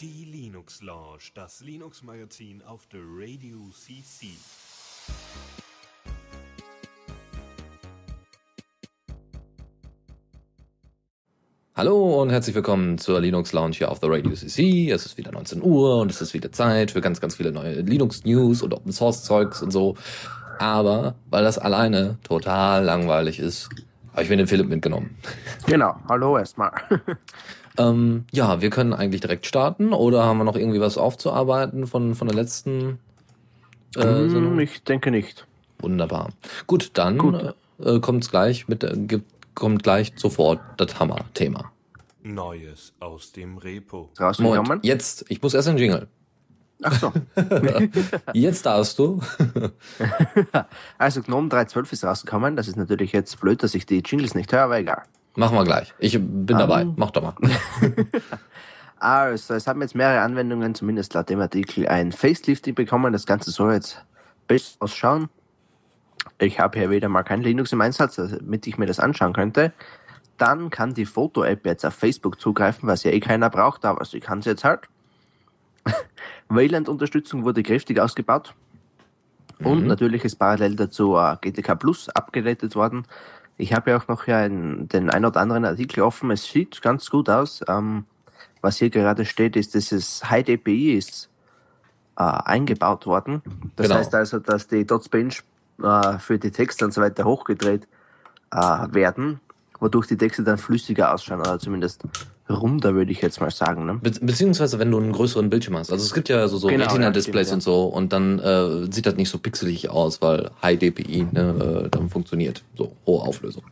Die Linux Lounge, das Linux Magazin auf der Radio CC. Hallo und herzlich willkommen zur Linux Lounge hier auf der Radio CC. Es ist wieder 19 Uhr und es ist wieder Zeit für ganz, ganz viele neue Linux News und Open Source Zeugs und so. Aber weil das alleine total langweilig ist, habe ich mir den Philipp mitgenommen. Genau, hallo erstmal. ähm, ja, wir können eigentlich direkt starten oder haben wir noch irgendwie was aufzuarbeiten von, von der letzten äh, hm, Ich denke nicht. Wunderbar. Gut, dann Gut. Äh, kommt gleich mit, äh, kommt gleich sofort das Hammer-Thema. Neues aus dem Repo. Moment, jetzt, ich muss erst ein Jingle. Ach so. jetzt darfst du. also GNOME 3.12 ist rausgekommen. Das ist natürlich jetzt blöd, dass ich die Jingles nicht höre, aber egal. Machen wir gleich. Ich bin um, dabei. Mach doch mal. also, es haben jetzt mehrere Anwendungen, zumindest laut dem Artikel, ein Facelifting bekommen. Das Ganze soll jetzt besser ausschauen. Ich habe hier wieder mal kein Linux im Einsatz, damit ich mir das anschauen könnte. Dann kann die Foto-App jetzt auf Facebook zugreifen, was ja eh keiner braucht, aber sie kann es jetzt halt. Wayland-Unterstützung wurde kräftig ausgebaut. Und mhm. natürlich ist parallel dazu uh, GTK Plus abgedatet worden. Ich habe ja auch noch ja ein, den ein oder anderen Artikel offen. Es sieht ganz gut aus. Ähm, was hier gerade steht, ist, dass es High DPI ist äh, eingebaut worden. Das genau. heißt also, dass die Dots Bench äh, für die Texte und so weiter hochgedreht äh, werden, wodurch die Texte dann flüssiger ausschauen oder zumindest runder, würde ich jetzt mal sagen. Ne? Be beziehungsweise wenn du einen größeren Bildschirm hast. Also es gibt ja so, so genau, Retina-Displays ja, und so und dann äh, sieht das nicht so pixelig aus, weil High DPI ne, äh, dann funktioniert. So hohe Auflösung.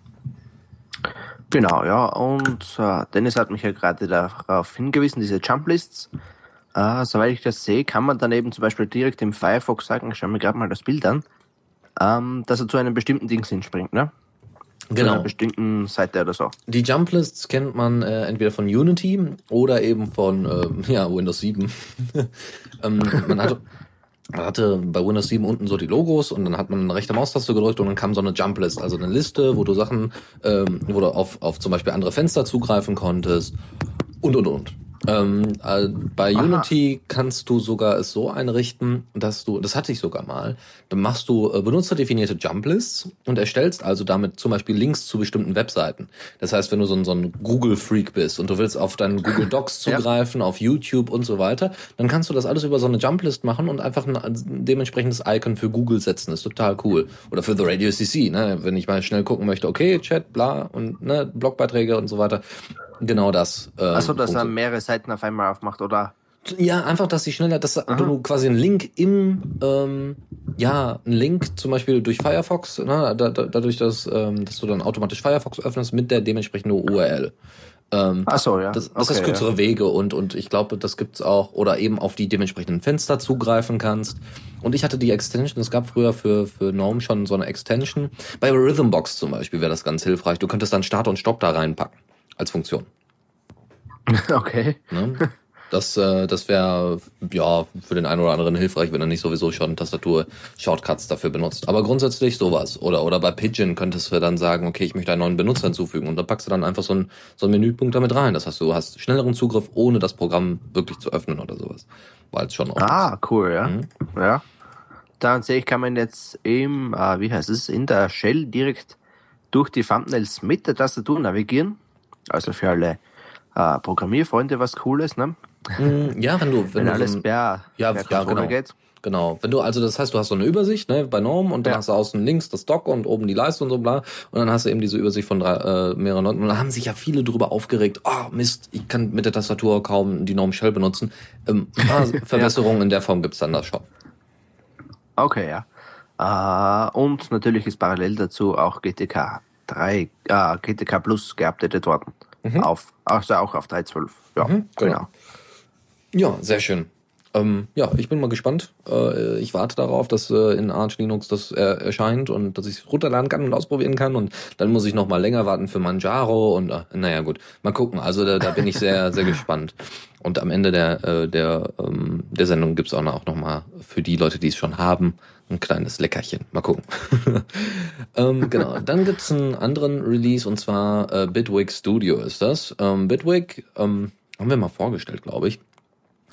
Genau, ja. Und äh, Dennis hat mich ja gerade darauf hingewiesen, diese Jump-Lists. Äh, soweit ich das sehe, kann man dann eben zum Beispiel direkt im Firefox sagen, ich schaue mir gerade mal das Bild an, ähm, dass er zu einem bestimmten Dings hinspringt, ne? Genau. Einer bestimmten Seite oder so. Die Jumplists kennt man äh, entweder von Unity oder eben von äh, ja, Windows 7. ähm, man hatte man hatte bei Windows 7 unten so die Logos und dann hat man eine rechte Maustaste gedrückt und dann kam so eine Jumplist, also eine Liste, wo du Sachen, ähm, wo du auf, auf zum Beispiel andere Fenster zugreifen konntest und und und. Ähm, äh, bei Aha. Unity kannst du sogar es so einrichten, dass du, das hatte ich sogar mal, dann machst du äh, benutzerdefinierte Jumplists und erstellst also damit zum Beispiel Links zu bestimmten Webseiten. Das heißt, wenn du so ein, so ein Google-Freak bist und du willst auf deinen Google Docs zugreifen, ja. auf YouTube und so weiter, dann kannst du das alles über so eine Jumplist machen und einfach ein, ein dementsprechendes Icon für Google setzen. Das ist total cool. Oder für The Radio CC, ne? wenn ich mal schnell gucken möchte, okay, Chat, bla und ne, Blogbeiträge und so weiter. Genau das. Äh, Achso, dass er mehrere Seiten auf einmal aufmacht, oder? Ja, einfach, dass sie schneller, dass Aha. du quasi einen Link im, ähm, ja, einen Link zum Beispiel durch Firefox, ne, da, da, dadurch, dass, ähm, dass du dann automatisch Firefox öffnest mit der dementsprechenden URL. Ähm, Ach so, ja. Das, das okay, ist kürzere ja. Wege und, und ich glaube, das gibt's auch, oder eben auf die dementsprechenden Fenster zugreifen kannst. Und ich hatte die Extension, es gab früher für, für GNOME schon so eine Extension. Bei Rhythmbox zum Beispiel wäre das ganz hilfreich. Du könntest dann Start und Stopp da reinpacken als Funktion. Okay. Ne? Das, äh, das wäre ja für den einen oder anderen hilfreich, wenn er nicht sowieso schon Tastatur-Shortcuts dafür benutzt. Aber grundsätzlich sowas. Oder, oder bei Pigeon könntest du dann sagen, okay, ich möchte einen neuen Benutzer hinzufügen und da packst du dann einfach so einen, so einen Menüpunkt damit rein. Das heißt, du hast schnelleren Zugriff, ohne das Programm wirklich zu öffnen oder sowas. Weil es schon Ah, ist. cool, ja. Mhm. Ja. Dann sehe ich, kann man jetzt im, äh, wie heißt es, in der Shell direkt durch die Thumbnails mit der Tastatur navigieren. Also für alle äh, Programmierfreunde was Cooles, ne? Mm, ja, wenn du wenn, wenn du alles so ein, per, ja, per ja, genau. geht. Genau. Wenn du, also das heißt, du hast so eine Übersicht, ne, bei Norm und dann ja. hast du außen links das Dock und oben die Leiste und so bla. Und dann hast du eben diese Übersicht von drei, äh, mehreren Leuten. Und da haben sich ja viele drüber aufgeregt, oh Mist, ich kann mit der Tastatur kaum die Norm Shell benutzen. Ähm, Verbesserungen ja. in der Form gibt's dann das schon. Okay, ja. Uh, und natürlich ist parallel dazu auch GTK 3, äh, GTK Plus geupdatet worden. Mhm. Auf, also auch auf 3.12. Ja, mhm, genau. genau. Ja, sehr schön. Ähm, ja, ich bin mal gespannt. Äh, ich warte darauf, dass äh, in Arch Linux das äh, erscheint und dass ich es runterladen kann und ausprobieren kann. Und dann muss ich noch mal länger warten für Manjaro und äh, naja gut, mal gucken. Also da, da bin ich sehr, sehr gespannt. Und am Ende der, äh, der, ähm, der Sendung gibt's auch noch, auch noch mal für die Leute, die es schon haben, ein kleines Leckerchen. Mal gucken. ähm, genau. Dann gibt's einen anderen Release und zwar äh, Bitwig Studio ist das. Ähm, Bitwig ähm, haben wir mal vorgestellt, glaube ich.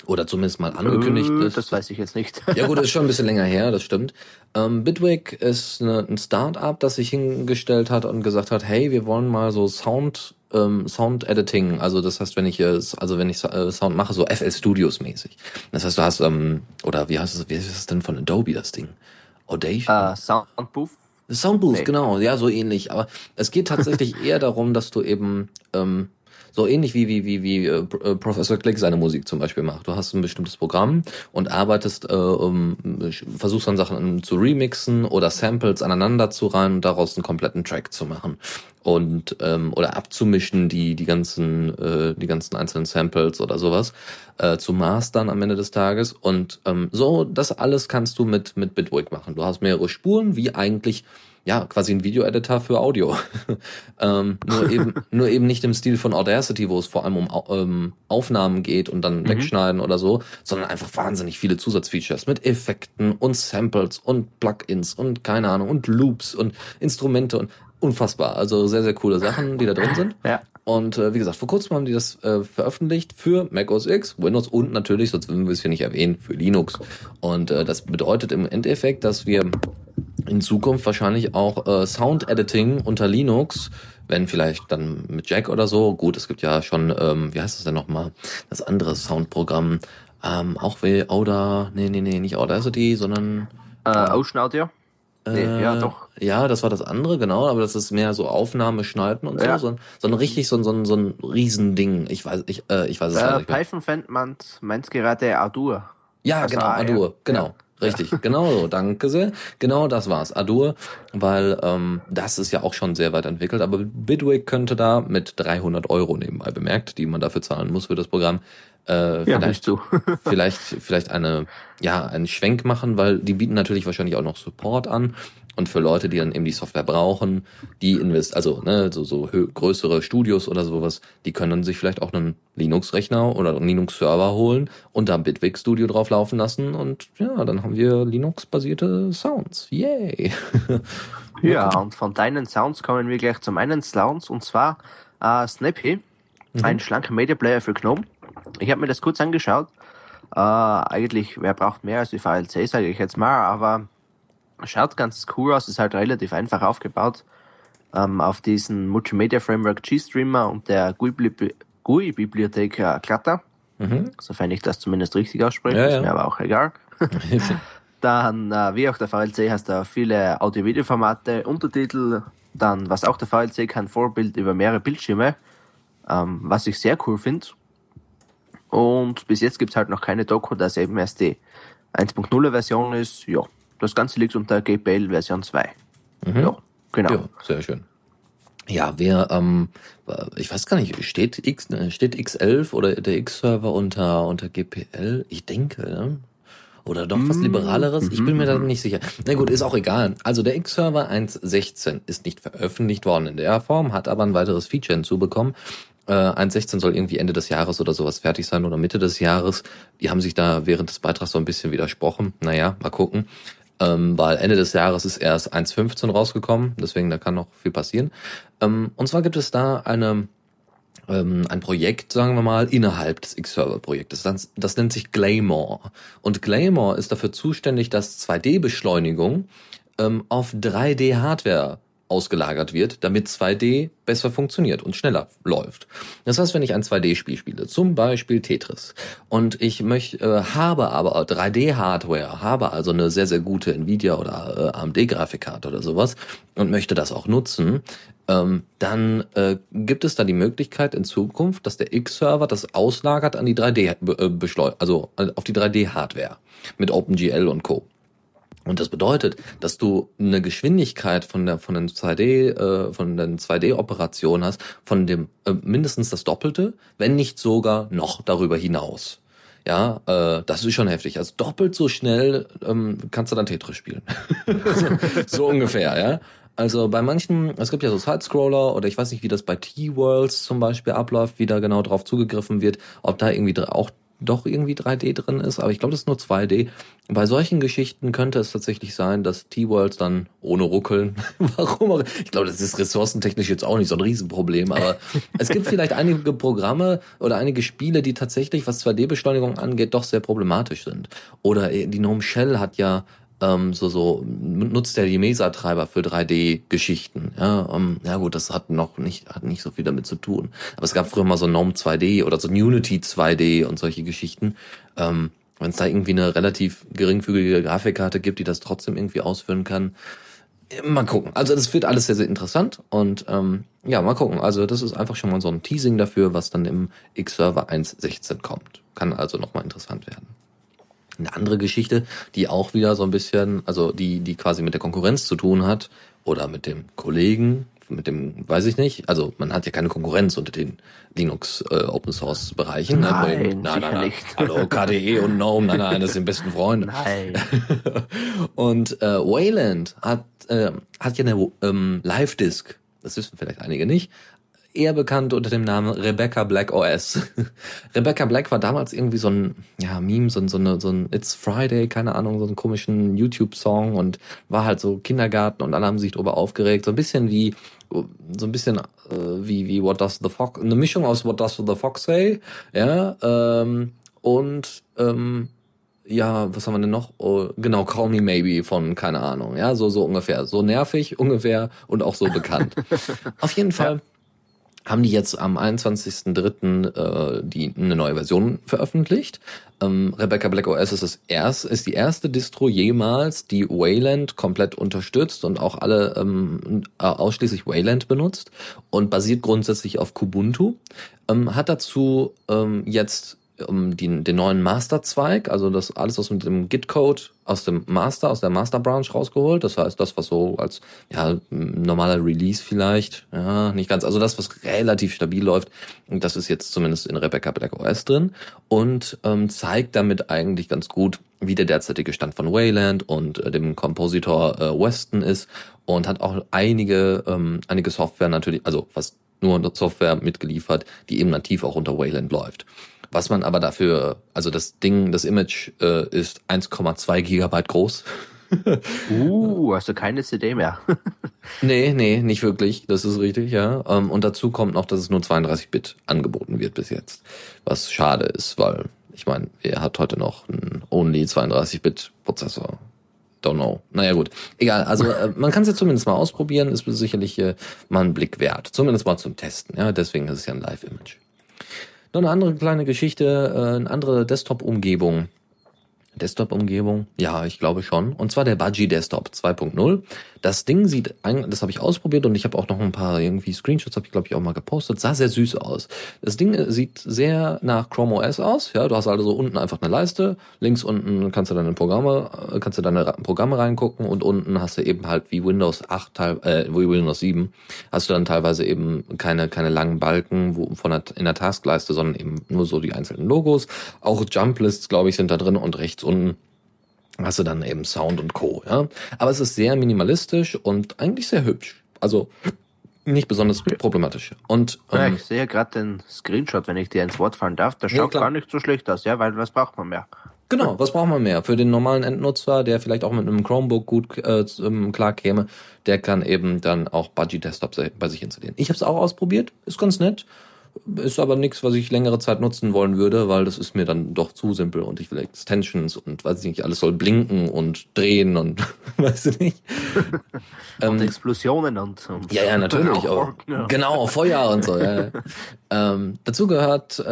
Oder zumindest mal angekündigt. Äh, ist. das weiß ich jetzt nicht. Ja gut, das ist schon ein bisschen länger her, das stimmt. Ähm, Bitwig ist eine, ein Start-up, das sich hingestellt hat und gesagt hat, hey, wir wollen mal so Sound ähm, Sound Editing, also das heißt, wenn ich äh, also wenn ich äh, Sound mache, so FL Studios mäßig. Das heißt, du hast ähm, oder wie heißt es, wie ist es denn von Adobe das Ding? Audacious? Uh, Soundbooth. Soundbooth, nee. genau, ja, so ähnlich. Aber es geht tatsächlich eher darum, dass du eben ähm, so ähnlich wie, wie, wie, wie äh, äh, Professor Click seine Musik zum Beispiel macht. Du hast ein bestimmtes Programm und arbeitest, äh, um, versuchst dann Sachen zu remixen oder Samples aneinander zu reihen und daraus einen kompletten Track zu machen. Und ähm, oder abzumischen die die ganzen äh, die ganzen einzelnen Samples oder sowas äh, zu mastern am Ende des Tages und ähm, so das alles kannst du mit mit Bitwig machen. Du hast mehrere Spuren wie eigentlich ja, quasi ein Video-Editor für Audio. ähm, nur eben, nur eben nicht im Stil von Audacity, wo es vor allem um ähm, Aufnahmen geht und dann mhm. wegschneiden oder so, sondern einfach wahnsinnig viele Zusatzfeatures mit Effekten und Samples und Plugins und keine Ahnung und Loops und Instrumente und unfassbar. Also sehr, sehr coole Sachen, die da drin sind. Ja. Und äh, wie gesagt, vor kurzem haben die das äh, veröffentlicht für Mac OS X, Windows und natürlich, sonst würden wir es hier nicht erwähnen, für Linux. Und äh, das bedeutet im Endeffekt, dass wir in Zukunft wahrscheinlich auch äh, Sound Editing unter Linux, wenn vielleicht dann mit Jack oder so. Gut, es gibt ja schon, ähm, wie heißt das denn nochmal, das andere Soundprogramm, ähm, auch wie Auda, nee, nee, nee, nicht Audacity, sondern äh, Ocean Audio. Nee, äh, ja, doch. Ja, das war das andere, genau, aber das ist mehr so Aufnahme, Schneiden und so, ja. so, so ein richtig so, ein so, ein so ein Riesending. Ich weiß, ich, äh, ich weiß es äh, nicht. Python fängt man, meint gerade Adur. Ja, also genau, Adur, genau. Ja. Richtig, genau so, danke sehr. Genau das war's, Adur, weil ähm, das ist ja auch schon sehr weit entwickelt, aber Bitwig könnte da mit 300 Euro nebenbei bemerkt, die man dafür zahlen muss für das Programm, äh, ja, vielleicht, du. vielleicht, vielleicht eine, ja, einen Schwenk machen, weil die bieten natürlich wahrscheinlich auch noch Support an. Und für Leute, die dann eben die Software brauchen, die invest, also ne, so, so größere Studios oder sowas, die können dann sich vielleicht auch einen Linux-Rechner oder einen Linux-Server holen und da Bitwig Studio drauf laufen lassen und ja, dann haben wir Linux-basierte Sounds. Yay! ja, und von deinen Sounds kommen wir gleich zu meinen Sounds und zwar äh, Snappy, mhm. ein schlanker Media Player für GNOME. Ich habe mir das kurz angeschaut. Äh, eigentlich, wer braucht mehr als die VLC, sage ich jetzt mal, aber schaut ganz cool aus, ist halt relativ einfach aufgebaut. Ähm, auf diesen Multimedia Framework G-Streamer und der GUI-Bibliothek äh, Clutter. Mhm. Sofern ich das zumindest richtig ausspreche, ja, ist mir aber auch egal. dann, äh, wie auch der VLC, hast du viele Audio-Video-Formate, Untertitel, dann, was auch der VLC kann, Vorbild über mehrere Bildschirme, ähm, was ich sehr cool finde. Und bis jetzt gibt's halt noch keine Doku, dass eben erst die 1.0 Version ist. Ja, das Ganze liegt unter GPL Version 2. Mhm. Ja, genau. Ja, sehr schön. Ja, wer, ähm, ich weiß gar nicht, steht X, äh, steht X11 oder der X-Server unter, unter GPL? Ich denke, ne? Oder doch was mhm. Liberaleres? Ich bin mir da mhm. nicht sicher. Na gut, ist auch egal. Also der X-Server 1.16 ist nicht veröffentlicht worden in der Form, hat aber ein weiteres Feature hinzubekommen. Äh, 1.16 soll irgendwie Ende des Jahres oder sowas fertig sein oder Mitte des Jahres. Die haben sich da während des Beitrags so ein bisschen widersprochen. Naja, mal gucken. Ähm, weil Ende des Jahres ist erst 1.15 rausgekommen, deswegen da kann noch viel passieren. Ähm, und zwar gibt es da eine ähm, ein Projekt, sagen wir mal, innerhalb des X-Server-Projektes. Das, das nennt sich Glamour. Und Glamour ist dafür zuständig, dass 2D-Beschleunigung ähm, auf 3D-Hardware ausgelagert wird, damit 2D besser funktioniert und schneller läuft. Das heißt, wenn ich ein 2D-Spiel spiele, zum Beispiel Tetris, und ich möchte, äh, habe aber 3D-Hardware, habe also eine sehr, sehr gute Nvidia oder äh, AMD-Grafikkarte oder sowas und möchte das auch nutzen, ähm, dann äh, gibt es da die Möglichkeit in Zukunft, dass der X-Server das auslagert an die 3D, äh, also äh, auf die 3D-Hardware mit OpenGL und Co. Und das bedeutet, dass du eine Geschwindigkeit von der von den 2D äh, von den 2D Operationen hast von dem äh, mindestens das Doppelte, wenn nicht sogar noch darüber hinaus. Ja, äh, das ist schon heftig. Also doppelt so schnell ähm, kannst du dann Tetris spielen. so, ungefähr, ja. Also bei manchen, es gibt ja so Side-Scroller oder ich weiß nicht, wie das bei T-Worlds zum Beispiel abläuft, wie da genau drauf zugegriffen wird, ob da irgendwie auch doch irgendwie 3D drin ist, aber ich glaube, das ist nur 2D. Bei solchen Geschichten könnte es tatsächlich sein, dass T-Worlds dann ohne Ruckeln, warum auch, ich glaube, das ist ressourcentechnisch jetzt auch nicht so ein Riesenproblem, aber es gibt vielleicht einige Programme oder einige Spiele, die tatsächlich, was 2D-Beschleunigung angeht, doch sehr problematisch sind. Oder die Gnome Shell hat ja ähm, so so nutzt er die Mesa-Treiber für 3D-Geschichten. Ja, um, ja gut, das hat noch nicht hat nicht so viel damit zu tun. Aber es gab früher mal so GNOME 2D oder so Unity 2D und solche Geschichten. Ähm, Wenn es da irgendwie eine relativ geringfügige Grafikkarte gibt, die das trotzdem irgendwie ausführen kann, mal gucken. Also das wird alles sehr, sehr interessant und ähm, ja, mal gucken. Also das ist einfach schon mal so ein Teasing dafür, was dann im X-Server 1.16 kommt. Kann also nochmal interessant werden. Eine andere Geschichte, die auch wieder so ein bisschen, also die, die quasi mit der Konkurrenz zu tun hat oder mit dem Kollegen, mit dem, weiß ich nicht. Also man hat ja keine Konkurrenz unter den Linux äh, Open Source Bereichen. Nein, nein, nein, nein, nein. Hallo KDE und GNOME, nein, nein, das sind besten Freunde. Nein. und äh, Wayland hat äh, hat ja eine ähm, Live Disk. Das wissen vielleicht einige nicht eher bekannt unter dem Namen Rebecca Black OS. Rebecca Black war damals irgendwie so ein ja, Meme, so, ein so, eine, so ein It's Friday, keine Ahnung, so einen komischen YouTube-Song und war halt so Kindergarten und alle haben sich darüber aufgeregt. So ein bisschen wie, so ein bisschen äh, wie, wie What Does the Fox, eine Mischung aus What Does the Fox Say, ja, ähm, und ähm, ja, was haben wir denn noch? Oh, genau, Call Me Maybe von, keine Ahnung, ja, so, so ungefähr. So nervig ungefähr und auch so bekannt. Auf jeden Fall. Ja haben die jetzt am 21.03. Äh, die eine neue Version veröffentlicht. Ähm, Rebecca Black OS ist, das erst, ist die erste Distro jemals, die Wayland komplett unterstützt und auch alle ähm, äh, ausschließlich Wayland benutzt und basiert grundsätzlich auf Kubuntu. Ähm, hat dazu ähm, jetzt um die, den neuen Master-Zweig, also das alles was mit dem Git-Code aus dem Master, aus der Master-Branch rausgeholt. Das heißt, das, was so als ja, normaler Release vielleicht, ja, nicht ganz, also das, was relativ stabil läuft, das ist jetzt zumindest in Rebecca Black OS drin und ähm, zeigt damit eigentlich ganz gut, wie der derzeitige Stand von Wayland und äh, dem Kompositor äh, Weston ist und hat auch einige, ähm, einige Software natürlich, also fast nur Software mitgeliefert, die eben nativ auch unter Wayland läuft. Was man aber dafür, also das Ding, das Image äh, ist 1,2 Gigabyte groß. uh, hast du keine CD mehr? nee, nee, nicht wirklich. Das ist richtig, ja. Ähm, und dazu kommt noch, dass es nur 32-Bit angeboten wird bis jetzt. Was schade ist, weil ich meine, wer hat heute noch einen Only 32-Bit-Prozessor? Don't know. Naja gut, egal. Also äh, man kann es ja zumindest mal ausprobieren, ist sicherlich äh, mal ein Blick wert. Zumindest mal zum Testen. Ja, deswegen ist es ja ein Live-Image. Noch eine andere kleine Geschichte, äh, eine andere Desktop-Umgebung. Desktop-Umgebung? Ja, ich glaube schon. Und zwar der Budgie Desktop 2.0. Das Ding sieht, das habe ich ausprobiert und ich habe auch noch ein paar irgendwie Screenshots, habe ich glaube ich auch mal gepostet. Sah sehr süß aus. Das Ding äh, sieht sehr nach Chrome OS aus. Ja, du hast also unten einfach eine Leiste, links unten kannst du deine Programme, äh, kannst du deine Programme reingucken und unten hast du eben halt wie Windows 8, äh, wie Windows 7, hast du dann teilweise eben keine keine langen Balken wo, von der, in der Taskleiste, sondern eben nur so die einzelnen Logos. Auch Jumplists, glaube ich, sind da drin und rechts unten hast du dann eben Sound und Co. Ja? Aber es ist sehr minimalistisch und eigentlich sehr hübsch. Also nicht besonders problematisch. Und ähm, ja, ich sehe gerade den Screenshot, wenn ich dir ins Wort fallen darf. Das schaut ja, gar nicht so schlecht aus, ja, weil was braucht man mehr? Genau, was braucht man mehr? Für den normalen Endnutzer, der vielleicht auch mit einem Chromebook gut äh, klar käme, der kann eben dann auch Budgie Desktop bei sich installieren. Ich habe es auch ausprobiert, ist ganz nett. Ist aber nichts, was ich längere Zeit nutzen wollen würde, weil das ist mir dann doch zu simpel und ich will Extensions und weiß ich nicht, alles soll blinken und drehen und weiß ich nicht. und ähm, Explosionen und, und Ja, ja, natürlich auch. Ja. Genau, Feuer und so. Ja. ähm, dazu gehört äh,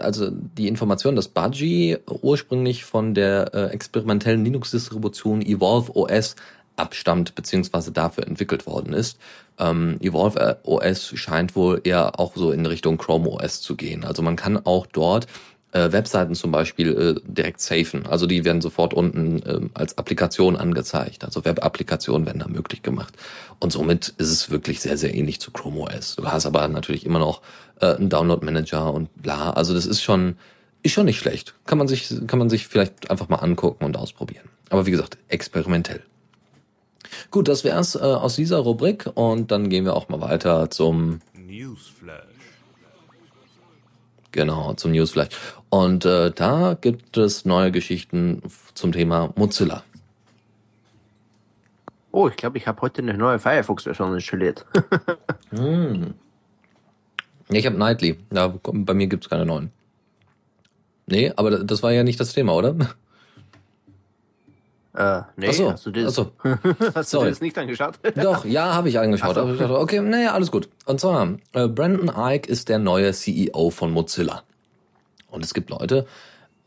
also die Information, dass Budgie ursprünglich von der äh, experimentellen Linux-Distribution Evolve OS abstammt beziehungsweise dafür entwickelt worden ist. Ähm, Evolve OS scheint wohl eher auch so in Richtung Chrome OS zu gehen. Also man kann auch dort äh, Webseiten zum Beispiel äh, direkt safen. Also die werden sofort unten äh, als Applikation angezeigt. Also Web-Applikationen werden da möglich gemacht. Und somit ist es wirklich sehr, sehr ähnlich zu Chrome OS. Du hast aber natürlich immer noch äh, einen Download-Manager und bla. Also das ist schon, ist schon nicht schlecht. Kann man sich, kann man sich vielleicht einfach mal angucken und ausprobieren. Aber wie gesagt, experimentell. Gut, das wär's äh, aus dieser Rubrik und dann gehen wir auch mal weiter zum Newsflash. Genau, zum News vielleicht. Und äh, da gibt es neue Geschichten zum Thema Mozilla. Oh, ich glaube, ich habe heute eine neue Firefox-Version installiert. hm. Ich habe Nightly. Ja, bei mir gibt's keine neuen. Nee, aber das war ja nicht das Thema, oder? Äh, nee, Ach so, hast du das, ach so. hast du das nicht angeschaut? Doch, ja, habe ich angeschaut. So. Ich dachte, okay, naja, alles gut. Und zwar, äh, Brandon Ike ist der neue CEO von Mozilla. Und es gibt Leute,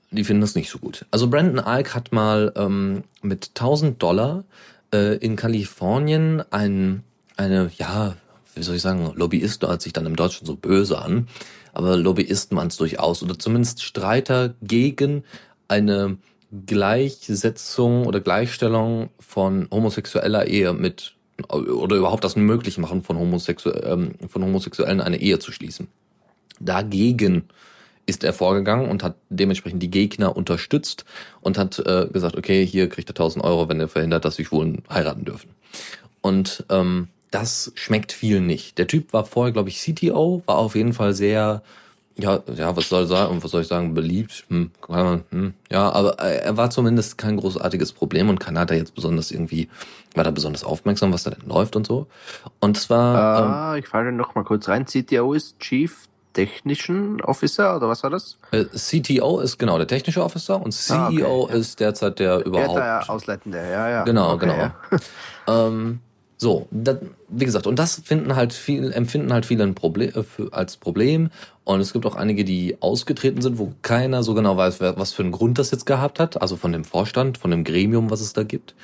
die finden das nicht so gut. Also Brandon Ike hat mal ähm, mit 1000 Dollar äh, in Kalifornien ein, eine, ja, wie soll ich sagen, Lobbyist hört sich dann im Deutschen so böse an, aber Lobbyisten waren es durchaus, oder zumindest Streiter gegen eine Gleichsetzung oder Gleichstellung von homosexueller Ehe mit oder überhaupt das möglich machen von, Homosexu ähm, von Homosexuellen eine Ehe zu schließen. Dagegen ist er vorgegangen und hat dementsprechend die Gegner unterstützt und hat äh, gesagt, okay, hier kriegt er 1000 Euro, wenn er verhindert, dass sich Schwulen heiraten dürfen. Und ähm, das schmeckt vielen nicht. Der Typ war vorher, glaube ich, CTO, war auf jeden Fall sehr, ja, ja, was soll ich sagen, was soll ich sagen, beliebt, hm, hm, ja, aber äh, er war zumindest kein großartiges Problem und keiner hat da jetzt besonders irgendwie, war da besonders aufmerksam, was da denn läuft und so. Und es war, ähm, Ah, ich falle noch mal kurz rein. CTO ist Chief Technician Officer oder was war das? äh, CTO ist genau der technische Officer und CEO Ah, okay, ja. ist derzeit der überhaupt Ja, der Ausleitende, ja, ja. Genau, Okay, genau. ja. Ähm, so, da, wie gesagt, und das finden halt viel, empfinden halt viele Problem, äh, als Problem. Und es gibt auch einige, die ausgetreten sind, wo keiner so genau weiß, was für einen Grund das jetzt gehabt hat. Also von dem Vorstand, von dem Gremium, was es da gibt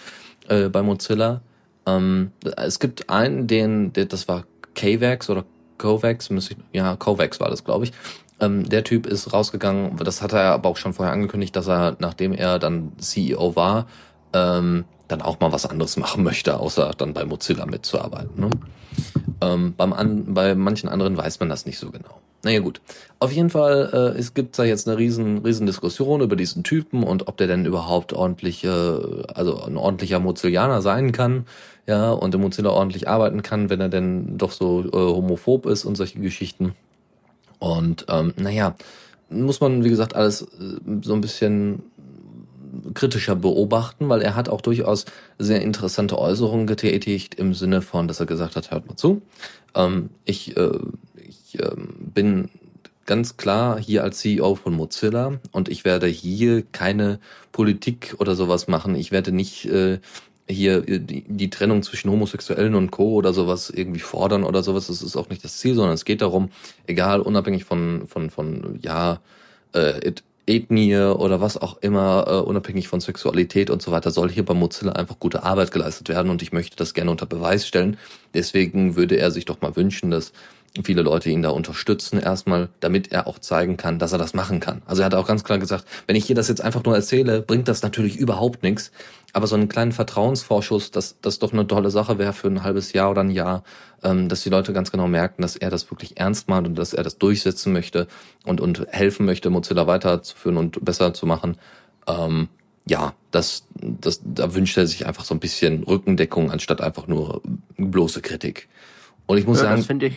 äh, bei Mozilla. Ähm, es gibt einen, den, der, das war KVAX oder Kovacs, ich, ja, Kovacs war das, glaube ich. Ähm, der Typ ist rausgegangen, das hat er aber auch schon vorher angekündigt, dass er, nachdem er dann CEO war, ähm, dann auch mal was anderes machen möchte, außer dann bei Mozilla mitzuarbeiten. Ne? Ähm, beim an, bei manchen anderen weiß man das nicht so genau. Naja gut, auf jeden Fall äh, es gibt da jetzt eine riesen, riesen Diskussion über diesen Typen und ob der denn überhaupt ordentlich, äh, also ein ordentlicher Mozillianer sein kann, ja, und im Mozilla ordentlich arbeiten kann, wenn er denn doch so äh, homophob ist und solche Geschichten. Und ähm, naja, muss man, wie gesagt, alles äh, so ein bisschen kritischer beobachten, weil er hat auch durchaus sehr interessante Äußerungen getätigt im Sinne von, dass er gesagt hat, hört mal zu, ähm, ich, äh, ich äh, bin ganz klar hier als CEO von Mozilla und ich werde hier keine Politik oder sowas machen. Ich werde nicht äh, hier die, die Trennung zwischen Homosexuellen und Co. oder sowas irgendwie fordern oder sowas. Das ist auch nicht das Ziel, sondern es geht darum, egal, unabhängig von, von, von, ja, äh, Ethnie oder was auch immer, äh, unabhängig von Sexualität und so weiter, soll hier bei Mozilla einfach gute Arbeit geleistet werden und ich möchte das gerne unter Beweis stellen. Deswegen würde er sich doch mal wünschen, dass viele Leute ihn da unterstützen erstmal, damit er auch zeigen kann, dass er das machen kann. Also er hat auch ganz klar gesagt, wenn ich hier das jetzt einfach nur erzähle, bringt das natürlich überhaupt nichts. Aber so einen kleinen Vertrauensvorschuss, dass das doch eine tolle Sache wäre für ein halbes Jahr oder ein Jahr, ähm, dass die Leute ganz genau merken, dass er das wirklich ernst meint und dass er das durchsetzen möchte und, und helfen möchte, Mozilla weiterzuführen und besser zu machen. Ähm, ja, das, das, da wünscht er sich einfach so ein bisschen Rückendeckung anstatt einfach nur bloße Kritik. Und ich muss Ja, sagen, das finde ich,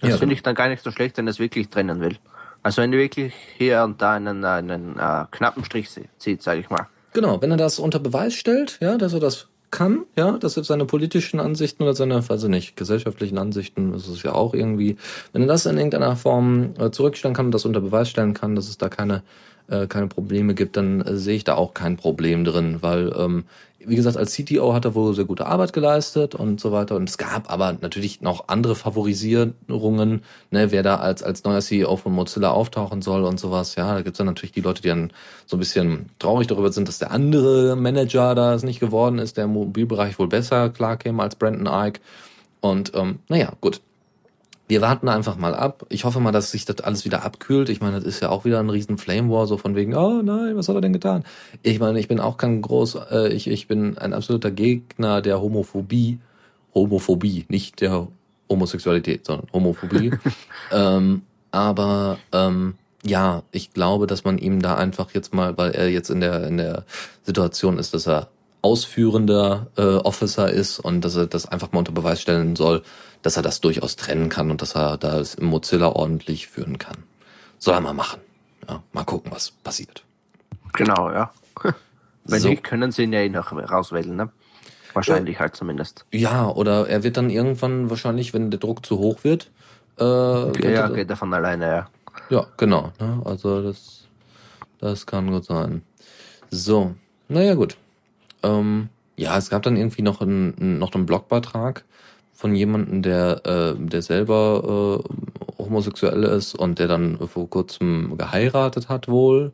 das Ja, finde ich dann gar nicht so schlecht, wenn er es wirklich trennen will. Also wenn du wirklich hier und da einen, einen äh, knappen Strich zieht, sage ich mal. Genau, wenn er das unter Beweis stellt, ja, dass er das kann, ja, dass er seine politischen Ansichten oder seine, weiß ich nicht, gesellschaftlichen Ansichten, das ist ja auch irgendwie, wenn er das in irgendeiner Form äh, zurückstellen kann und das unter Beweis stellen kann, dass es da keine, äh, keine Probleme gibt, dann äh, sehe ich da auch kein Problem drin, weil, ähm, wie gesagt, als CTO hat er wohl sehr gute Arbeit geleistet und so weiter. Und es gab aber natürlich noch andere Favorisierungen, ne, wer da als, als neuer CEO von Mozilla auftauchen soll und sowas. Ja, da gibt's dann natürlich die Leute, die dann so ein bisschen traurig darüber sind, dass der andere Manager da es nicht geworden ist, der im Mobilbereich wohl besser klarkäme als Brandon Ike. Und ähm, naja, gut. Wir warten einfach mal ab. Ich hoffe mal, dass sich das alles wieder abkühlt. Ich meine, das ist ja auch wieder ein riesen Flame War, so von wegen, oh nein, was hat er denn getan? Ich meine, ich bin auch kein groß, äh, ich, ich bin ein absoluter Gegner der Homophobie. Homophobie, nicht der Homosexualität, sondern Homophobie. ähm, aber ähm, ja, ich glaube, dass man ihm da einfach jetzt mal, weil er jetzt in der in der Situation ist, dass er ausführender äh, Officer ist und dass er das einfach mal unter Beweis stellen soll, dass er das durchaus trennen kann und dass er das im Mozilla ordentlich führen kann. soll er mal machen. Ja, mal gucken, was passiert. Genau, ja. Wenn So. nicht, können sie ihn ja eh noch rauswählen, ne? Wahrscheinlich halt zumindest. Ja, oder er wird dann irgendwann wahrscheinlich, wenn der Druck zu hoch wird, äh, Ja, wird- geht er von alleine, ja. Ja, genau. Ne? Also das, das kann gut sein. So, naja gut. Ähm, ja, es gab dann irgendwie noch einen, noch einen Blogbeitrag von jemandem, der, äh, der selber äh, homosexuell ist und der dann vor kurzem geheiratet hat wohl.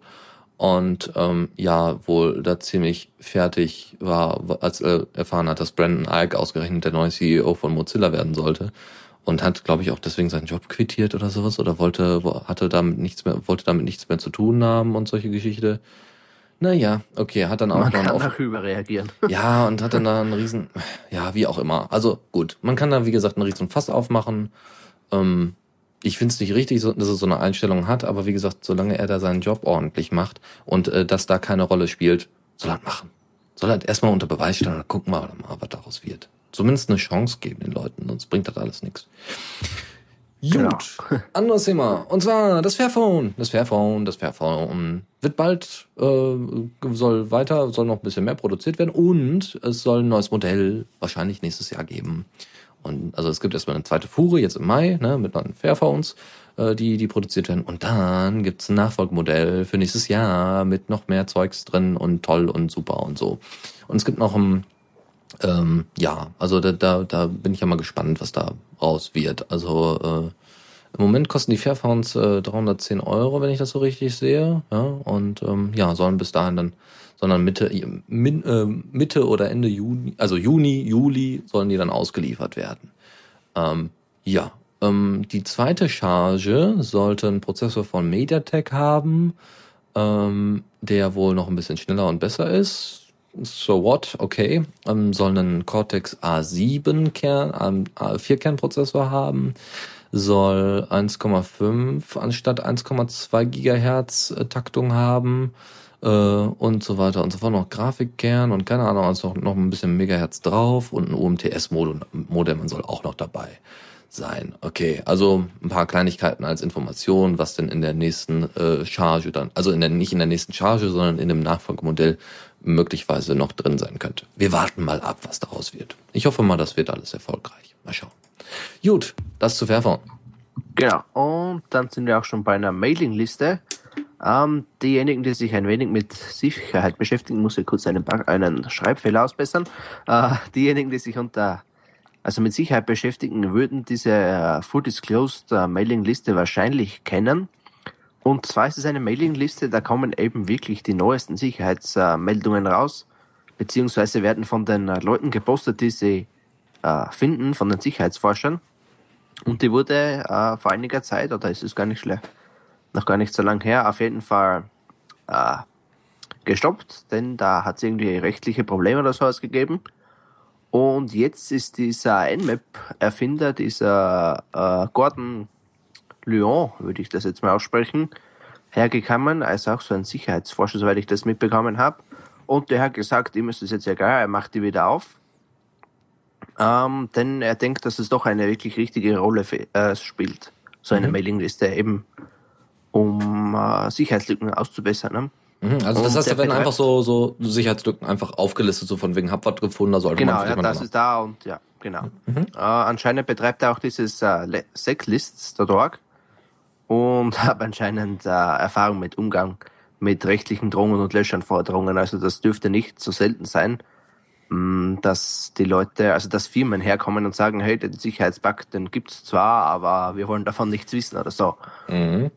Und ähm, ja, wohl da ziemlich fertig war, als er erfahren hat, dass Brandon Ike ausgerechnet der neue CEO von Mozilla werden sollte. Und hat, glaube ich, auch deswegen seinen Job quittiert oder sowas oder wollte, wo- hatte damit nichts mehr, wollte damit nichts mehr zu tun haben und solche Geschichte. Naja, okay, hat dann auch Man noch kann Auf überreagieren. ja, und hat dann da einen riesen, ja, wie auch immer. Also gut, man kann da, wie gesagt, einen riesen Fass aufmachen. Ähm, ich finde es nicht richtig, dass er so eine Einstellung hat, aber wie gesagt, solange er da seinen Job ordentlich macht und äh, das da keine Rolle spielt, soll er machen. Soll er erstmal unter Beweis stellen und dann gucken wir mal, was daraus wird. Zumindest eine Chance geben den Leuten, sonst bringt das alles nichts. Gut, Genau. anderes Thema. Und zwar das Fairphone. Das Fairphone, das Fairphone wird bald, äh, soll weiter, soll noch ein bisschen mehr produziert werden und es soll ein neues Modell wahrscheinlich nächstes Jahr geben. Und also es gibt erstmal eine zweite Fuhre jetzt im Mai, ne, mit neuen Fairphones, äh, die, die produziert werden. Und dann gibt's ein Nachfolgemodell für nächstes Jahr mit noch mehr Zeugs drin und toll und super und so. Und es gibt noch ein ähm, ja, also da, da, da bin ich ja mal gespannt, was da raus wird. Also äh, im Moment kosten die Fairphones äh, 310 Euro, wenn ich das so richtig sehe. Ja, und ähm, ja, sollen bis dahin dann, sondern Mitte, min, äh, Mitte oder Ende Juni, also Juni, Juli sollen die dann ausgeliefert werden. Ähm, ja, ähm, die zweite Charge sollte einen Prozessor von MediaTek haben, ähm, der wohl noch ein bisschen schneller und besser ist. So what? Okay. Ähm, soll einen Cortex A7 Kern, ähm, A4-Kernprozessor haben, soll 1,5 anstatt 1,2 Gigahertz äh, Taktung haben äh, und so weiter und so fort. Noch Grafikkern und keine Ahnung, also noch, noch ein bisschen Megahertz drauf und ein UMTS-Modem soll auch noch dabei sein. Okay, also ein paar Kleinigkeiten als Information, was denn in der nächsten äh, Charge dann, also in der, nicht in der nächsten Charge, sondern in dem Nachfolgemodell möglicherweise noch drin sein könnte. Wir warten mal ab, was daraus wird. Ich hoffe mal, das wird alles erfolgreich. Mal schauen. Gut, das zu Fairphone. Genau. Und dann sind wir auch schon bei einer Mailingliste. Ähm, diejenigen, die sich ein wenig mit Sicherheit beschäftigen, muss ich kurz einen, einen Schreibfehler ausbessern. Äh, diejenigen, die sich unter also mit Sicherheit beschäftigen, würden diese äh, Full Disclosed äh, Mailingliste wahrscheinlich kennen. Und zwar ist es eine Mailingliste, da kommen eben wirklich die neuesten Sicherheitsmeldungen raus, beziehungsweise werden von den äh, Leuten gepostet, die sie äh, finden, von den Sicherheitsforschern. Und die wurde äh, vor einiger Zeit, oder ist es gar nicht schlecht, noch gar nicht so lang her, auf jeden Fall äh, gestoppt, denn da hat es irgendwie rechtliche Probleme oder sowas gegeben. Und jetzt ist dieser Nmap-Erfinder, dieser äh, Gordon Lyon, würde ich das jetzt mal aussprechen, hergekommen, als auch so ein Sicherheitsforscher, soweit ich das mitbekommen habe. Und der hat gesagt, ihm ist das jetzt egal, er macht die wieder auf. Ähm, denn er denkt, dass es doch eine wirklich richtige Rolle äh, spielt. So eine Mailingliste eben, um äh, Sicherheitslücken auszubessern. Ne? Mhm, also das heißt, da werden einfach so, so Sicherheitslücken einfach aufgelistet, so von wegen, hab was gefunden, da sollte Genau, man ja, das ist da und ja, genau. Äh, anscheinend betreibt er auch dieses äh, Secklists.org und hat anscheinend äh, Erfahrung mit Umgang mit rechtlichen Drohungen und Löschanforderungen. Also das dürfte nicht so selten sein, mh, dass die Leute, also dass Firmen herkommen und sagen, hey, den Sicherheitsbug, den gibt's zwar, aber wir wollen davon nichts wissen oder so. Mhm.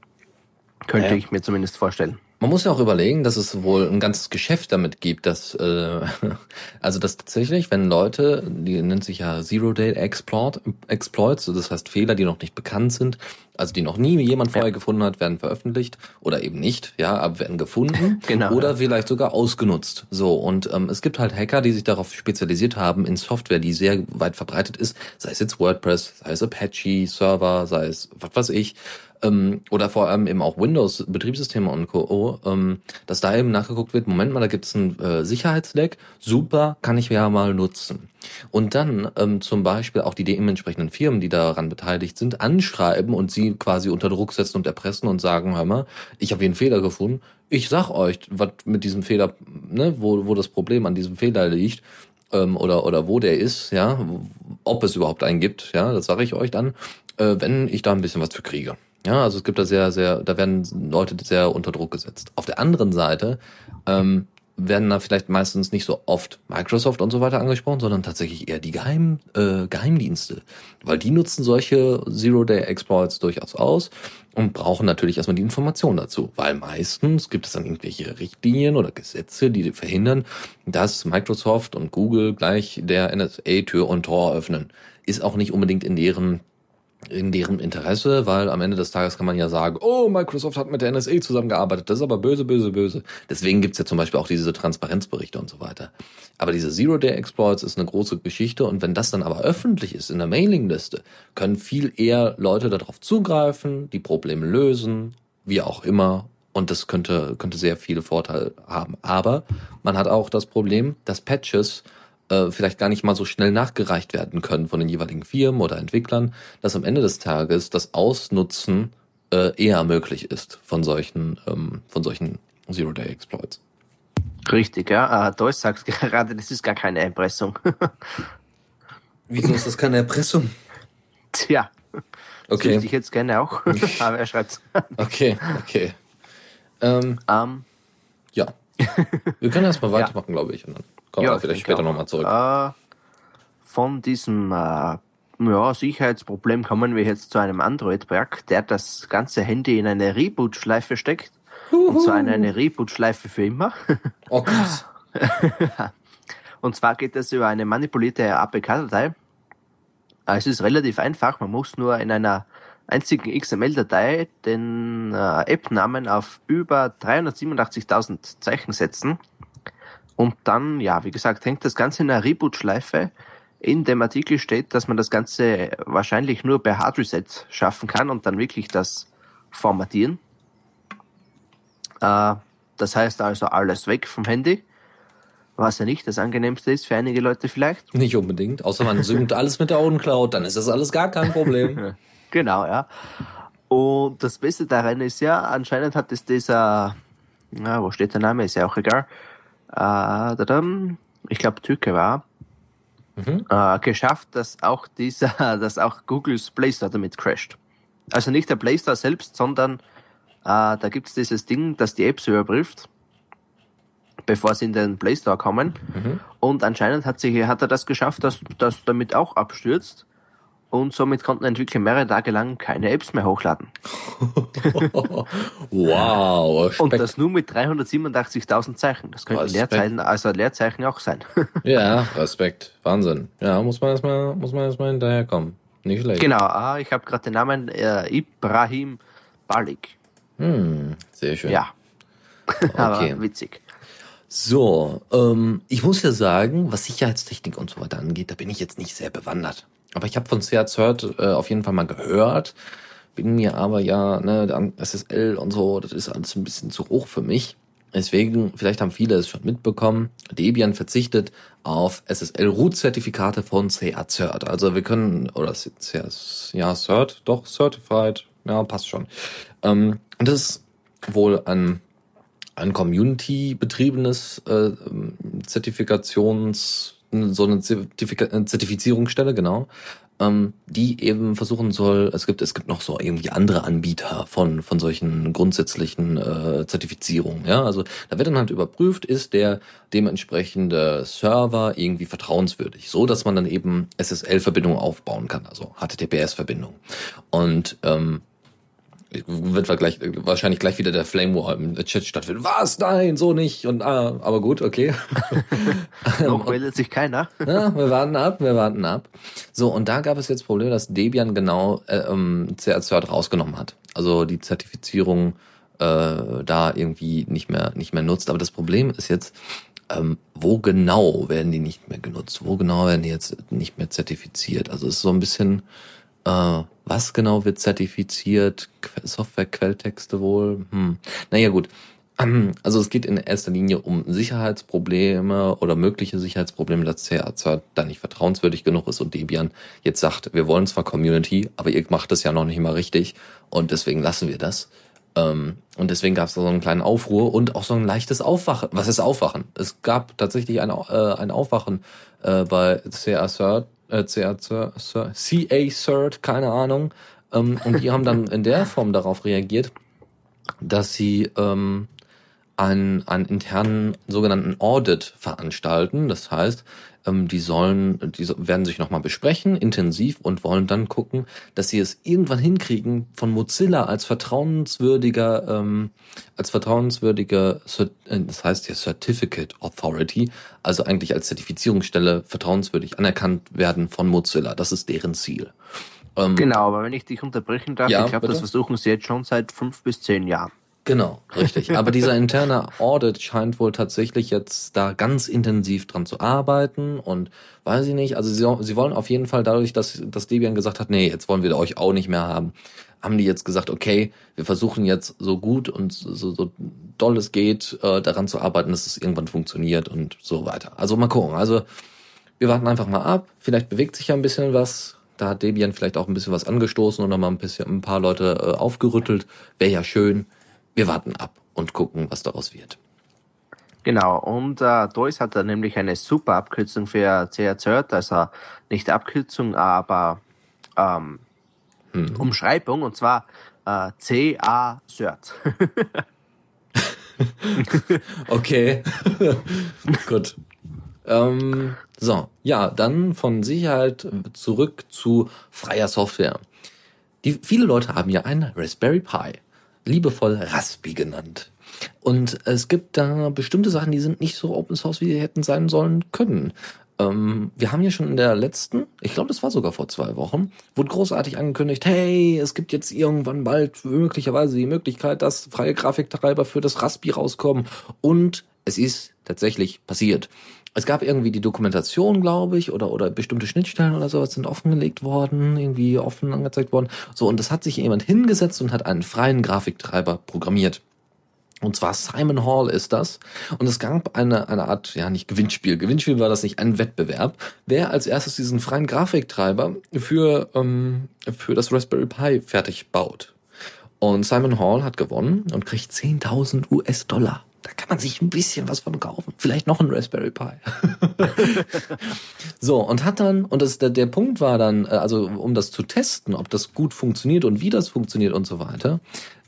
Könnte Ja. ich mir zumindest vorstellen. Man muss ja auch überlegen, dass es wohl ein ganzes Geschäft damit gibt, dass äh, also dass tatsächlich, wenn Leute, die nennt sich ja Zero Date Exploit, Exploits, so das heißt Fehler, die noch nicht bekannt sind, also die noch nie jemand vorher gefunden hat, werden veröffentlicht oder eben nicht, ja, aber werden gefunden Genau, oder ja. vielleicht sogar ausgenutzt. So und ähm, es gibt halt Hacker, die sich darauf spezialisiert haben in Software, die sehr weit verbreitet ist, sei es jetzt WordPress, sei es Apache Server, sei es was weiß ich ähm, oder vor allem eben auch Windows, Betriebssysteme und Co., ähm, dass da eben nachgeguckt wird, Moment mal, da gibt's ein äh, Sicherheitsleck, super, kann ich ja mal nutzen. Und dann ähm, zum Beispiel auch die dementsprechenden Firmen, die daran beteiligt sind, anschreiben und sie quasi unter Druck setzen und erpressen und sagen, hör mal, ich habe hier einen Fehler gefunden, ich sag euch, was mit diesem Fehler, ne, wo, wo das Problem an diesem Fehler liegt, ähm, oder, oder wo der ist, ja, ob es überhaupt einen gibt, ja, das sage ich euch dann, äh, wenn ich da ein bisschen was für kriege. Ja, also es gibt da sehr, sehr, da werden Leute sehr unter Druck gesetzt. Auf der anderen Seite ähm, werden da vielleicht meistens nicht so oft Microsoft und so weiter angesprochen, sondern tatsächlich eher die Geheim, äh, Geheimdienste. Weil die nutzen solche Zero-Day-Exploits durchaus aus und brauchen natürlich erstmal die Informationen dazu. Weil meistens gibt es dann irgendwelche Richtlinien oder Gesetze, die verhindern, dass Microsoft und Google gleich der NSA Tür und Tor öffnen. Ist auch nicht unbedingt in deren in deren Interesse, weil am Ende des Tages kann man ja sagen, oh, Microsoft hat mit der NSA zusammengearbeitet, das ist aber böse, böse, böse. Deswegen gibt's ja zum Beispiel auch diese Transparenzberichte und so weiter. Aber diese Zero-Day-Exploits ist eine große Geschichte und wenn das dann aber öffentlich ist in der Mailingliste, können viel eher Leute darauf zugreifen, die Probleme lösen, wie auch immer. Und das könnte, könnte sehr viele Vorteile haben. Aber man hat auch das Problem, dass Patches äh, vielleicht gar nicht mal so schnell nachgereicht werden können von den jeweiligen Firmen oder Entwicklern, dass am Ende des Tages das Ausnutzen äh, eher möglich ist von solchen, ähm, von solchen Zero-Day-Exploits. Richtig, ja. Äh, Deutsch sagt gerade, das ist gar keine Erpressung. Wieso ist das keine Erpressung? Tja. Okay. Das ich jetzt gerne auch, aber er schreibt's. Okay, okay. Ähm, Ähm, ja. Wir können erstmal weitermachen, glaube ich. Und dann kommen wir vielleicht später nochmal zurück. Äh, von diesem äh, ja, Sicherheitsproblem kommen wir jetzt zu einem Android-Werk, der das ganze Handy in eine Reboot-Schleife steckt. Und zwar in eine Reboot-Schleife für immer. Oh krass. Und zwar geht das über eine manipulierte APK-Datei. Äh, Es ist relativ einfach. Man muss nur in einer einzigen XML-Datei den äh, App-Namen auf über 387.000 Zeichen setzen. Und dann, ja, wie gesagt, hängt das Ganze in einer Reboot-Schleife. In dem Artikel steht, dass man das Ganze wahrscheinlich nur per Hard Reset schaffen kann und dann wirklich das formatieren. Äh, das heißt also alles weg vom Handy, was ja nicht das angenehmste ist für einige Leute vielleicht. Nicht unbedingt. Außer man synkt alles mit der OwnCloud, dann ist das alles gar kein Problem. Genau, ja. Und das Beste daran ist ja, anscheinend hat es dieser, na, wo steht der Name, ist ja auch egal, äh, ich glaube Türke war, Mhm. äh, geschafft, dass auch dieser, dass auch Googles Play Store damit crasht. Also nicht der Play Store selbst, sondern äh, da gibt's dieses Ding, das die Apps überprüft, bevor sie in den Play Store kommen. Mhm. Und anscheinend hat, sich, hat er das geschafft, dass das damit auch abstürzt. Und somit konnten Entwickler mehrere Tage lang keine Apps mehr hochladen. wow. Und Spekt das nur mit 387.000 Zeichen. Das könnten Respekt. Leerzeichen, also Leerzeichen auch sein. ja, Respekt. Wahnsinn. Ja, muss man erstmal, muss man erstmal hinterherkommen. Nicht schlecht. genau, ah, ich habe gerade den Namen äh, Ibrahim Balik. Hm, sehr schön. Ja. Okay. Aber witzig. So, ähm, ich muss ja sagen, was Sicherheitstechnik und so weiter angeht, da bin ich jetzt nicht sehr bewandert. Aber ich habe von CR-Cert äh, auf jeden Fall mal gehört, bin mir aber ja, ne, SSL und so, das ist alles ein bisschen zu hoch für mich. Deswegen, vielleicht haben viele es schon mitbekommen, Debian verzichtet auf SSL-Root-Zertifikate von CR-Cert. Also wir können, oder CR, ja, Cert, doch, Certified, ja, passt schon. Ähm, das ist wohl ein ein Community-betriebenes äh, Zertifikations, so eine Zertifizierungsstelle, genau, ähm, die eben versuchen soll, es gibt, es gibt noch so irgendwie andere Anbieter von, von solchen grundsätzlichen äh, Zertifizierungen. Ja, also da wird dann halt überprüft, ist der dementsprechende Server irgendwie vertrauenswürdig, so dass man dann eben SSL-Verbindungen aufbauen kann, also HTTPS-Verbindungen. Und ähm, wird wir gleich, wahrscheinlich gleich wieder der Flame War im Chat stattfinden. Was? Nein, so nicht. Und ah, aber gut, okay. Noch meldet sich keiner. Ja, wir warten ab, wir warten ab. So, und da gab es jetzt Probleme, dass Debian genau äh, ähm, CR-Cert rausgenommen hat. Also die Zertifizierung äh, da irgendwie nicht mehr nicht mehr nutzt. Aber das Problem ist jetzt, ähm, wo genau werden die nicht mehr genutzt? Wo genau werden die jetzt nicht mehr zertifiziert? Also es ist so ein bisschen Äh, was genau wird zertifiziert? Software-Quelltexte wohl? Hm. Naja gut. Also es geht in erster Linie um Sicherheitsprobleme oder mögliche Sicherheitsprobleme, dass CA da nicht vertrauenswürdig genug ist und Debian jetzt sagt, wir wollen zwar Community, aber ihr macht es ja noch nicht mal richtig und deswegen lassen wir das. Ähm, und deswegen gab es da so einen kleinen Aufruhr und auch so ein leichtes Aufwachen. Was ist Aufwachen? Es gab tatsächlich ein, äh, ein Aufwachen äh, bei CA Cert, äh, CA Cert, keine Ahnung. Ähm, und die haben dann in der Form darauf reagiert, dass sie ähm, einen, einen internen sogenannten Audit veranstalten. Das heißt, die sollen, die werden sich nochmal besprechen, intensiv, und wollen dann gucken, dass sie es irgendwann hinkriegen, von Mozilla als vertrauenswürdiger, ähm, als vertrauenswürdiger, äh, das heißt ja Certificate Authority, also eigentlich als Zertifizierungsstelle vertrauenswürdig anerkannt werden von Mozilla. Das ist deren Ziel. Ähm, genau, aber wenn ich dich unterbrechen darf, ja, ich glaube, das versuchen sie jetzt schon seit fünf bis zehn Jahren. Genau, richtig. Aber dieser interne Audit scheint wohl tatsächlich jetzt da ganz intensiv dran zu arbeiten und weiß ich nicht, also sie, sie wollen auf jeden Fall dadurch, dass, dass Debian gesagt hat, nee, jetzt wollen wir euch auch nicht mehr haben, haben die jetzt gesagt, okay, wir versuchen jetzt so gut und so, so doll es geht, äh, daran zu arbeiten, dass es irgendwann funktioniert und so weiter. Also mal gucken. Also wir warten einfach mal ab. Vielleicht bewegt sich ja ein bisschen was. Da hat Debian vielleicht auch ein bisschen was angestoßen und nochmal ein bisschen ein paar Leute äh, aufgerüttelt. Wäre ja schön wir warten ab und gucken, was daraus wird. Genau, und äh, Dois hat da nämlich eine super Abkürzung für CA-Cert, also nicht Abkürzung, aber ähm, hm. Umschreibung, und zwar äh, CA-Cert. okay, gut. Ähm, so, ja, dann von Sicherheit zurück zu freier Software. Die, viele Leute haben ja einen Raspberry Pi liebevoll Raspi genannt. Und es gibt da bestimmte Sachen, die sind nicht so Open Source, wie sie hätten sein sollen können. Ähm, wir haben ja schon in der letzten, ich glaube, das war sogar vor zwei Wochen, wurde großartig angekündigt, hey, es gibt jetzt irgendwann bald möglicherweise die Möglichkeit, dass freie Grafiktreiber für das Raspi rauskommen. Und es ist tatsächlich passiert es gab irgendwie die Dokumentation, glaube ich, oder, oder bestimmte Schnittstellen oder sowas sind offengelegt worden, irgendwie offen angezeigt worden. So, und das hat sich jemand hingesetzt und hat einen freien Grafiktreiber programmiert. Und zwar Simon Hall ist das. Und es gab eine, eine Art, ja, nicht Gewinnspiel. Gewinnspiel war das nicht, ein Wettbewerb. Wer als erstes diesen freien Grafiktreiber für, ähm, für das Raspberry Pi fertig baut. Und Simon Hall hat gewonnen und kriegt 10.000 US-Dollar. Da kann man sich ein bisschen was von kaufen. Vielleicht noch ein Raspberry Pi. so, und hat dann, und das, der, der Punkt war dann, äh, also um das zu testen, ob das gut funktioniert und wie das funktioniert und so weiter,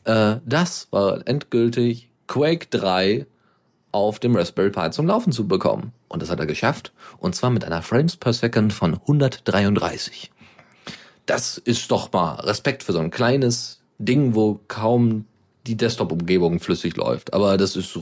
äh, das war endgültig Quake 3 auf dem Raspberry Pi zum Laufen zu bekommen. Und das hat er geschafft. Und zwar mit einer Frames per Second von 133. Das ist doch mal Respekt für so ein kleines Ding, wo kaum die Desktop-Umgebung flüssig läuft. Aber das ist,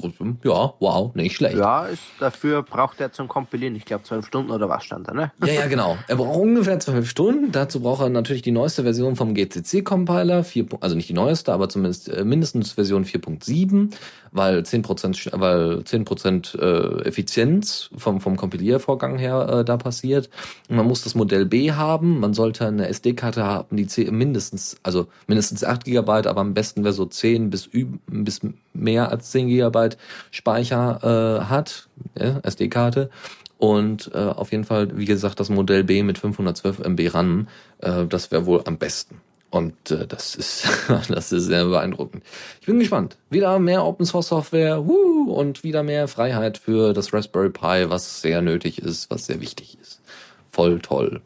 ja, wow, nicht schlecht. Ja, ist, dafür braucht er zum Kompilieren, ich glaube, zwölf Stunden oder was stand da, ne? Ja, ja, genau. Er braucht ungefähr zwölf Stunden. Dazu braucht er natürlich die neueste Version vom GCC-Compiler, also nicht die neueste, aber zumindest äh, mindestens Version 4.7 weil 10%, weil 10% äh, Effizienz vom, vom Kompiliervorgang her äh, da passiert. Und man muss das Modell B haben, man sollte eine SD-Karte haben, die 10, mindestens, also mindestens 8 GB, aber am besten wäre so 10 bis, bis mehr als 10 GB Speicher äh, hat, ja, SD-Karte. Und äh, auf jeden Fall, wie gesagt, das Modell B mit 512 MB RAM, äh, das wäre wohl am besten. Und äh, das ist das ist sehr beeindruckend. Ich bin gespannt. Wieder mehr Open Source Software woo, und wieder mehr Freiheit für das Raspberry Pi, was sehr nötig ist, was sehr wichtig ist. Voll toll.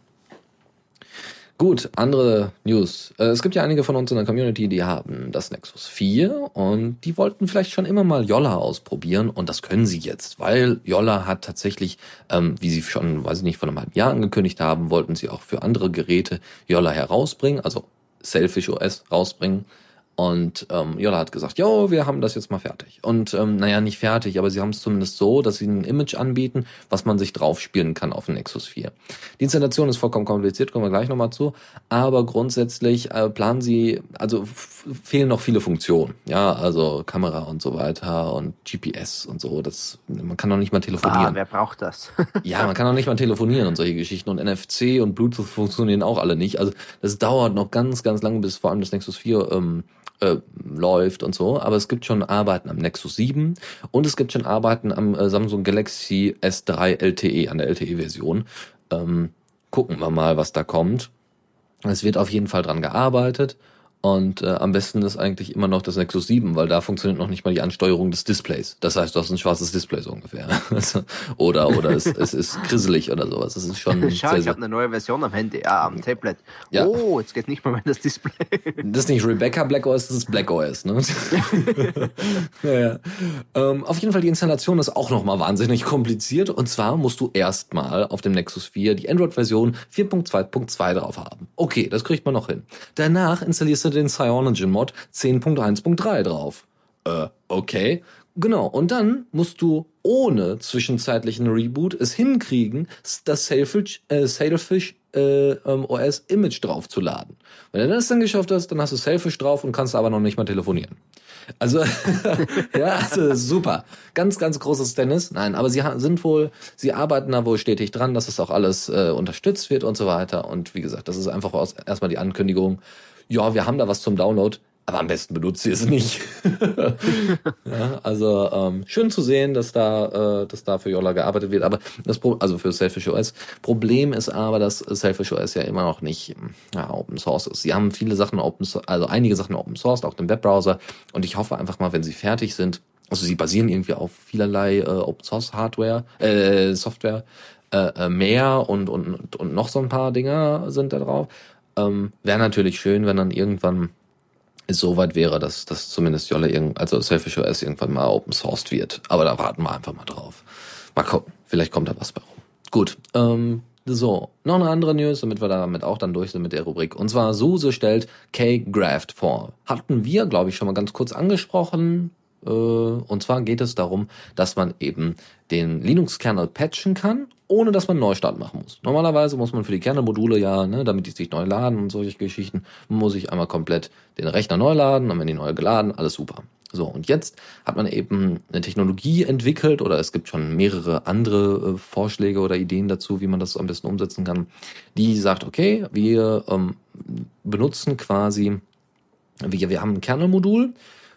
Gut, andere News. Äh, es gibt ja einige von uns in der Community, die haben das Nexus 4 und die wollten vielleicht schon immer mal Yolla ausprobieren und das können sie jetzt, weil Yolla hat tatsächlich, ähm, wie sie schon, weiß ich nicht, vor einem halben Jahr angekündigt haben, wollten sie auch für andere Geräte Yolla herausbringen, also Selfish OS rausbringen. Und ähm, Yola hat gesagt, jo, wir haben das jetzt mal fertig. Und ähm, naja, nicht fertig, aber sie haben es zumindest so, dass sie ein Image anbieten, was man sich drauf spielen kann auf dem Nexus 4. Die Installation ist vollkommen kompliziert, kommen wir gleich nochmal zu. Aber grundsätzlich äh, planen sie, also fehlen noch viele Funktionen. Ja, also Kamera und so weiter und GPS und so. Das, man kann noch nicht mal telefonieren. Ah, wer braucht das? ja, man kann noch nicht mal telefonieren und solche Geschichten. Und NFC und Bluetooth funktionieren auch alle nicht. Also das dauert noch ganz, ganz lange, bis vor allem das Nexus 4 ähm, äh, läuft und so, aber es gibt schon Arbeiten am Nexus 7 und es gibt schon Arbeiten am äh, Samsung Galaxy S3 LTE, an der LTE-Version. Ähm, gucken wir mal, was da kommt. Es wird auf jeden Fall dran gearbeitet. Und äh, am besten ist eigentlich immer noch das Nexus 7, weil da funktioniert noch nicht mal die Ansteuerung des Displays. Das heißt, du hast ein schwarzes Display so ungefähr. oder oder es, es ist grisselig oder sowas. Das ist schon Schau, sehr, ich habe eine neue Version am Handy, ah, am Tablet. Ja. Oh, jetzt geht nicht mal mehr das Display. das ist nicht Rebecca Black OS, das ist Black OS. Ne? ja, ja. Ähm, auf jeden Fall, die Installation ist auch nochmal wahnsinnig kompliziert. Und zwar musst du erstmal auf dem Nexus 4 die Android-Version 4.2.2 drauf haben. Okay, das kriegt man noch hin. Danach installierst du den Cyanogen-Mod 10.1.3 drauf. Äh, okay. Genau, und dann musst du ohne zwischenzeitlichen Reboot es hinkriegen, das Sailfish, äh, Sailfish äh, ähm, OS Image draufzuladen. Wenn du das dann geschafft hast, dann hast du Sailfish drauf und kannst aber noch nicht mal telefonieren. Also, ja, also super. Ganz, ganz großes Tennis. Nein, aber sie sind wohl, sie arbeiten da wohl stetig dran, dass es auch alles äh, unterstützt wird und so weiter. Und wie gesagt, das ist einfach erstmal die Ankündigung ja, wir haben da was zum Download, aber am besten benutzt ihr es nicht. ja, also ähm, schön zu sehen, dass da, äh, dass da für Yola gearbeitet wird, aber das Pro also für Selfish OS. Problem ist aber, dass Selfish OS ja immer noch nicht ja, Open Source ist. Sie haben viele Sachen Open, also einige Sachen Open Source, auch den Webbrowser. Und ich hoffe einfach mal, wenn sie fertig sind, also sie basieren irgendwie auf vielerlei äh, Open Source Hardware, äh, Software, äh, äh mehr und, und, und noch so ein paar Dinger sind da drauf. Ähm, Wäre natürlich schön, wenn dann irgendwann es so weit wäre, dass, dass zumindest Jolle irgend, also Selfish OS irgendwann mal open sourced wird. Aber da warten wir einfach mal drauf. Mal gucken, vielleicht kommt da was bei rum. Gut, ähm, so, noch eine andere News, damit wir damit auch dann durch sind mit der Rubrik. Und zwar SUSE stellt K-Graft vor. Hatten wir, glaube ich, schon mal ganz kurz angesprochen. Äh, und zwar geht es darum, dass man eben den Linux-Kernel patchen kann, ohne dass man einen Neustart machen muss. Normalerweise muss man für die Kernelmodule ja, ne, damit die sich neu laden und solche Geschichten, muss ich einmal komplett den Rechner neu laden und wenn die neu geladen, alles super. So, und jetzt hat man eben eine Technologie entwickelt oder es gibt schon mehrere andere äh, Vorschläge oder Ideen dazu, wie man das am besten umsetzen kann, die sagt, okay, wir ähm, benutzen quasi, wir, wir haben ein Kernelmodul,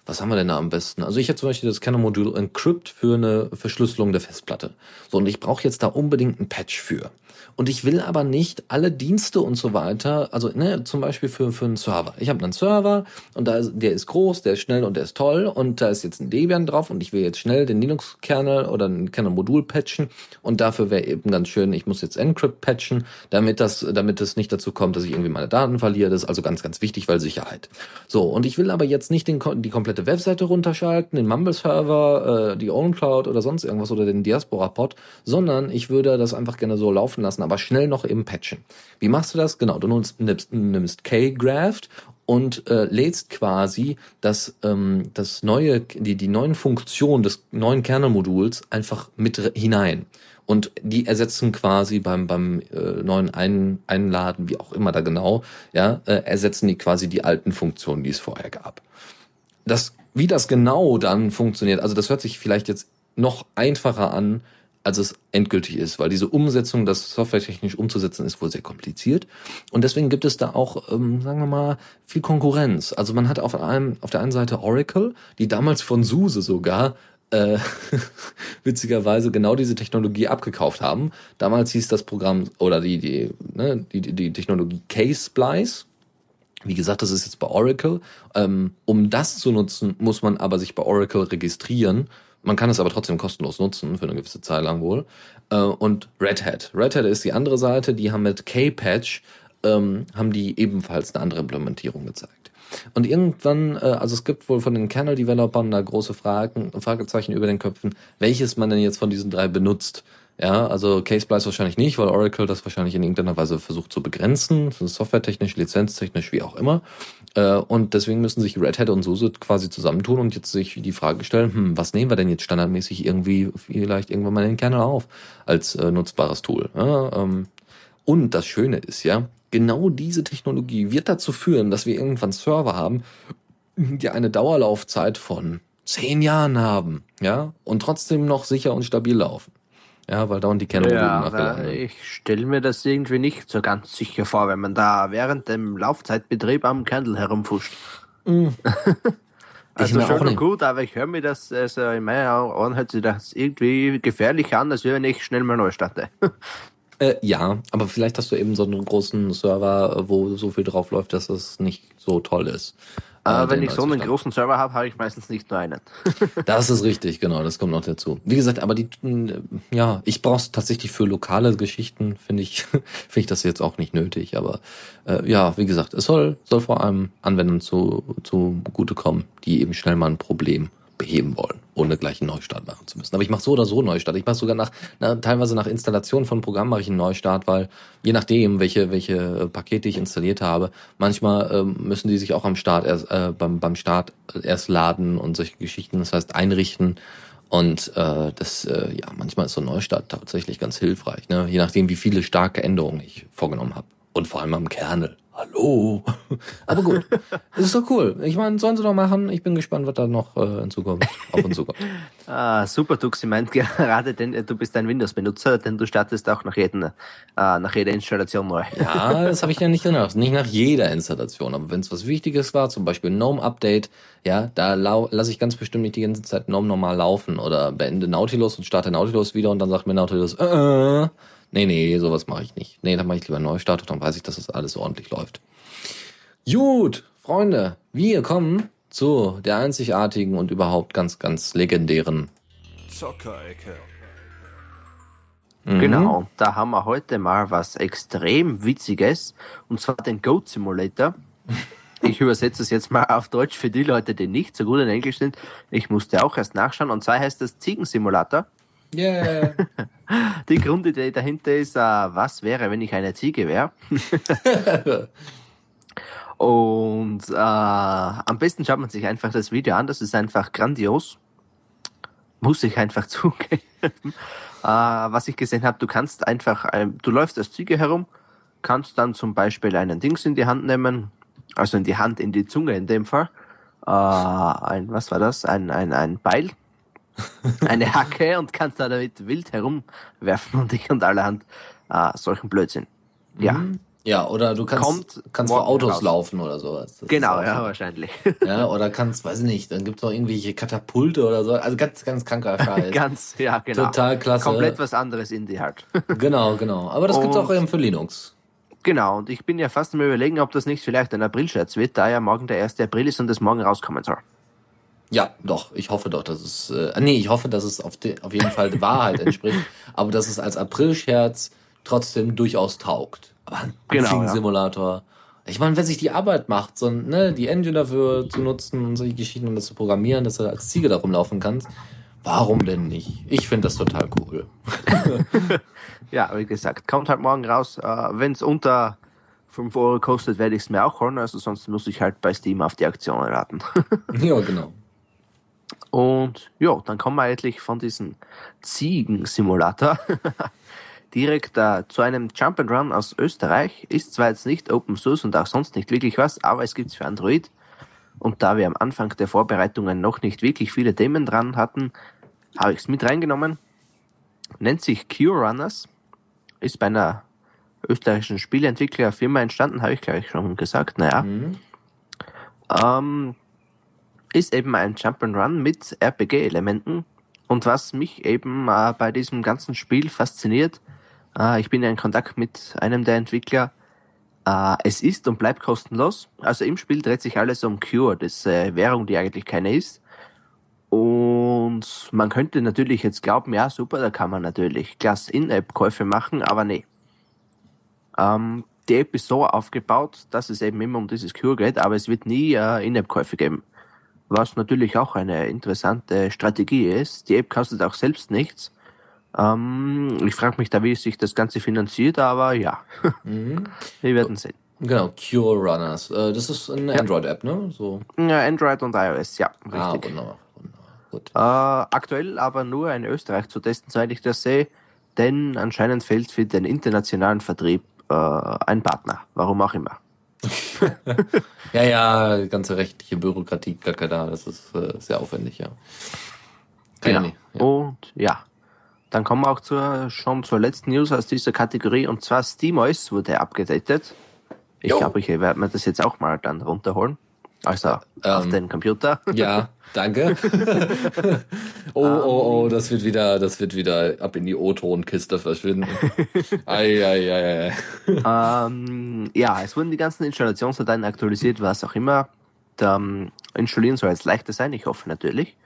was haben wir denn da am besten? Also ich hätte zum Beispiel das Canon-Modul Encrypt für eine Verschlüsselung der Festplatte. So, und ich brauche jetzt da unbedingt ein Patch für. Und ich will aber nicht alle Dienste und so weiter, also ne, zum Beispiel für, für einen Server. Ich habe einen Server und da ist, der ist groß, der ist schnell und der ist toll und da ist jetzt ein Debian drauf und ich will jetzt schnell den Linux-Kernel oder ein Kernel-Modul patchen und dafür wäre eben ganz schön, ich muss jetzt Encrypt patchen, damit das, damit es nicht dazu kommt, dass ich irgendwie meine Daten verliere. Das ist also ganz, ganz wichtig, weil Sicherheit. So, und ich will aber jetzt nicht den, die komplette Webseite runterschalten, den Mumble-Server, äh, die OwnCloud oder sonst irgendwas oder den Diaspora-Pod, sondern ich würde das einfach gerne so laufen lassen aber schnell noch eben patchen. Wie machst du das? Genau, du nimmst, nimmst K-Graft und äh, lädst quasi das, ähm, das neue, die, die neuen Funktionen des neuen Kernelmoduls einfach mit hinein. Und die ersetzen quasi beim, beim äh, neuen Ein Einladen, wie auch immer da genau, ja, äh, ersetzen die quasi die alten Funktionen, die es vorher gab. Das, wie das genau dann funktioniert, also das hört sich vielleicht jetzt noch einfacher an, als es endgültig ist, weil diese Umsetzung, das softwaretechnisch umzusetzen, ist wohl sehr kompliziert. Und deswegen gibt es da auch, ähm, sagen wir mal, viel Konkurrenz. Also man hat auf, einem, auf der einen Seite Oracle, die damals von SUSE sogar äh, witzigerweise genau diese Technologie abgekauft haben. Damals hieß das Programm oder die, die, ne, die, die, Technologie K-Splice. Wie gesagt, das ist jetzt bei Oracle. Ähm, um das zu nutzen, muss man aber sich bei Oracle registrieren man kann es aber trotzdem kostenlos nutzen, für eine gewisse Zeit lang wohl. Äh, und Red Hat. Red Hat ist die andere Seite, die haben mit K-Patch, ähm, haben die ebenfalls eine andere Implementierung gezeigt. Und irgendwann, äh, also es gibt wohl von den Kernel-Developern da große Fragen, Fragezeichen über den Köpfen, welches man denn jetzt von diesen drei benutzt. Ja, also Caseply wahrscheinlich nicht, weil Oracle das wahrscheinlich in irgendeiner Weise versucht zu begrenzen, softwaretechnisch, lizenztechnisch, wie auch immer. Äh, und deswegen müssen sich Red Hat und SUSE quasi zusammentun und jetzt sich die Frage stellen, hm, was nehmen wir denn jetzt standardmäßig irgendwie vielleicht irgendwann mal in den Kernel auf als äh, nutzbares Tool. Ähm, und das Schöne ist ja, genau diese Technologie wird dazu führen, dass wir irgendwann Server haben, die eine Dauerlaufzeit von zehn Jahren haben, ja, und trotzdem noch sicher und stabil laufen. Ja, weil dauernd die Kernmodule Ja, nachgeladen ich stelle mir das irgendwie nicht so ganz sicher vor, wenn man da während dem Laufzeitbetrieb am Kernel herumfuscht. also auch schön und nicht. gut, aber ich höre mir das, also in meinen Ohren hört sich das irgendwie gefährlich an, als wenn ich schnell mal neu starte. Äh, ja, aber vielleicht hast du eben so einen großen Server, wo so viel drauf läuft, dass das nicht so toll ist. Äh, Aber wenn ich so einen großen Server habe, habe ich meistens nicht nur einen. Das ist richtig, genau, das kommt noch dazu. Wie gesagt, aber die, äh, ja, ich brauche es tatsächlich für lokale Geschichten, finde ich, finde ich das jetzt auch nicht nötig. Aber äh, ja, wie gesagt, es soll, soll vor allem Anwendern zu, zu gute kommen, die eben schnell mal ein Problem beheben wollen, ohne gleich einen Neustart machen zu müssen. Aber ich mache so oder so Neustart. Ich mache sogar nach, na, teilweise nach Installation von Programmen mache ich einen Neustart, weil je nachdem, welche, welche äh, Pakete ich installiert habe, manchmal ähm, müssen die sich auch am Start erst, äh, beim, beim Start erst laden und solche Geschichten, das heißt einrichten. Und äh, das, äh, ja, manchmal ist so ein Neustart tatsächlich ganz hilfreich, ne? je nachdem, wie viele starke Änderungen ich vorgenommen habe. Und vor allem am Kernel. Hallo. Aber gut, es ist doch cool. Ich meine, sollen sie doch machen. Ich bin gespannt, was da noch äh, in Zukunft auf uns zukommt. Ah, super, Duxi meint gerade, denn äh, du bist ein Windows-Benutzer, denn du startest auch nach, jedem, äh, nach jeder Installation neu. Ja, das habe ich ja nicht gemacht. Nicht nach jeder Installation. Aber wenn es was Wichtiges war, zum Beispiel GNOME-Update, ja, da lasse ich ganz bestimmt nicht die ganze Zeit GNOME normal laufen oder beende Nautilus und starte Nautilus wieder und dann sagt mir Nautilus, äh, nee, nee, sowas mache ich nicht. Nee, dann mache ich lieber Neustart und dann weiß ich, dass das alles ordentlich läuft. Gut, Freunde, wir kommen zu der einzigartigen und überhaupt ganz, ganz legendären. Zockerecke. Mhm. Genau, da haben wir heute mal was extrem Witziges, und zwar den Goat Simulator. Ich übersetze es jetzt mal auf Deutsch für die Leute, die nicht so gut in Englisch sind. Ich musste auch erst nachschauen, und zwar heißt das Ziegensimulator. Yeah. Die Grundidee dahinter ist, äh, was wäre, wenn ich eine Ziege wäre? Und äh, am besten schaut man sich einfach das Video an, das ist einfach grandios. Muss ich einfach zugeben. äh, was ich gesehen habe, du kannst einfach, ähm, du läufst als Ziege herum, kannst dann zum Beispiel einen Dings in die Hand nehmen, also in die Hand, in die Zunge in dem Fall. Äh, ein, was war das? Ein, ein, ein Beil, eine Hacke und kannst da damit wild herumwerfen und dich und allerhand äh, solchen Blödsinn. Ja, Ja, oder du kannst, Kommt kannst vor Autos raus. laufen oder sowas. Das genau, ja, wahrscheinlich. Ja, oder kannst, weiß ich nicht, dann gibt's noch irgendwelche Katapulte oder so. Also ganz, ganz kranker Scheiß. Ganz, ja, genau. Total klasse. Komplett was anderes Indie halt. Genau, genau. Aber das gibt's Und- auch eben für Linux. genau, und ich bin ja fast am überlegen, ob das nicht vielleicht ein April-Scherz wird, da ja morgen der 1. April ist und es morgen rauskommen soll. Ja, doch. Ich hoffe doch, dass es, äh, nee, ich hoffe, dass es auf, de, auf jeden Fall der Wahrheit entspricht. aber dass es als Aprilscherz trotzdem durchaus taugt. Aber ein Genau, ja. Simulator. Ich meine, wer sich die Arbeit macht, so, ne, die Engine dafür zu nutzen und solche Geschichten und das zu programmieren, dass du als Ziege da rumlaufen kannst, warum denn nicht? Ich finde das total cool. Ja, wie gesagt, kommt halt morgen raus. Äh, Wenn es unter 5 Euro kostet, werde ich es mir auch holen, also sonst muss ich halt bei Steam auf die Aktionen warten. ja, genau. Und ja, dann kommen wir eigentlich von diesem Ziegen-Simulator direkt äh, zu einem Jump'n'Run aus Österreich. Ist zwar jetzt nicht Open Source und auch sonst nicht wirklich was, aber es gibt's für Android. Und da wir am Anfang der Vorbereitungen noch nicht wirklich viele Themen dran hatten, habe ich es mit reingenommen. Nennt sich Q-Runners, ist bei einer österreichischen Spieleentwicklerfirma entstanden, habe ich gleich schon gesagt. Naja, Mhm. ähm, ist eben ein Jump'n'Run mit RPG-Elementen. Und was mich eben äh, bei diesem ganzen Spiel fasziniert, äh, ich bin ja in Kontakt mit einem der Entwickler, äh, es ist und bleibt kostenlos. Also im Spiel dreht sich alles um Cure, das äh, Währung, die eigentlich keine ist. Und man könnte natürlich jetzt glauben, ja super, da kann man natürlich klasse In-App-Käufe machen, aber nee. Ähm, die App ist so aufgebaut, dass es eben immer um dieses Cure geht, aber es wird nie äh, In-App-Käufe geben. Was natürlich auch eine interessante Strategie ist. Die App kostet auch selbst nichts. Ähm, ich frage mich da, wie sich das Ganze finanziert, aber ja, Mhm. wir werden sehen. Genau, Cure Runners. Äh, das ist eine Ja. Android-App, ne? So. Ja, Android und iOS, ja, Ah, richtig. wunderbar. wunderbar. Gut. Äh, aktuell aber nur in Österreich zu testen, soweit ich das sehe, denn anscheinend fehlt für den internationalen Vertrieb äh, ein Partner, warum auch immer. Ja, ja, ganze rechtliche Bürokratie, Kacke da, das ist äh, sehr aufwendig, ja. Genau. nicht. Ja. Und ja, dann kommen wir auch zur, schon zur letzten News aus dieser Kategorie und zwar SteamOS wurde abgedatet. Ich glaube, ich werde mir das jetzt auch mal dann runterholen. Also auf Ähm, den Computer. Ja, danke. oh, oh, oh, das wird wieder, das wird wieder ab in die O-Ton-Kiste verschwinden. ei, ei, ei, ei. ähm, ja, es wurden die ganzen Installationsdateien aktualisiert, was auch immer. Ähm, installieren soll jetzt leichter sein, ich hoffe natürlich.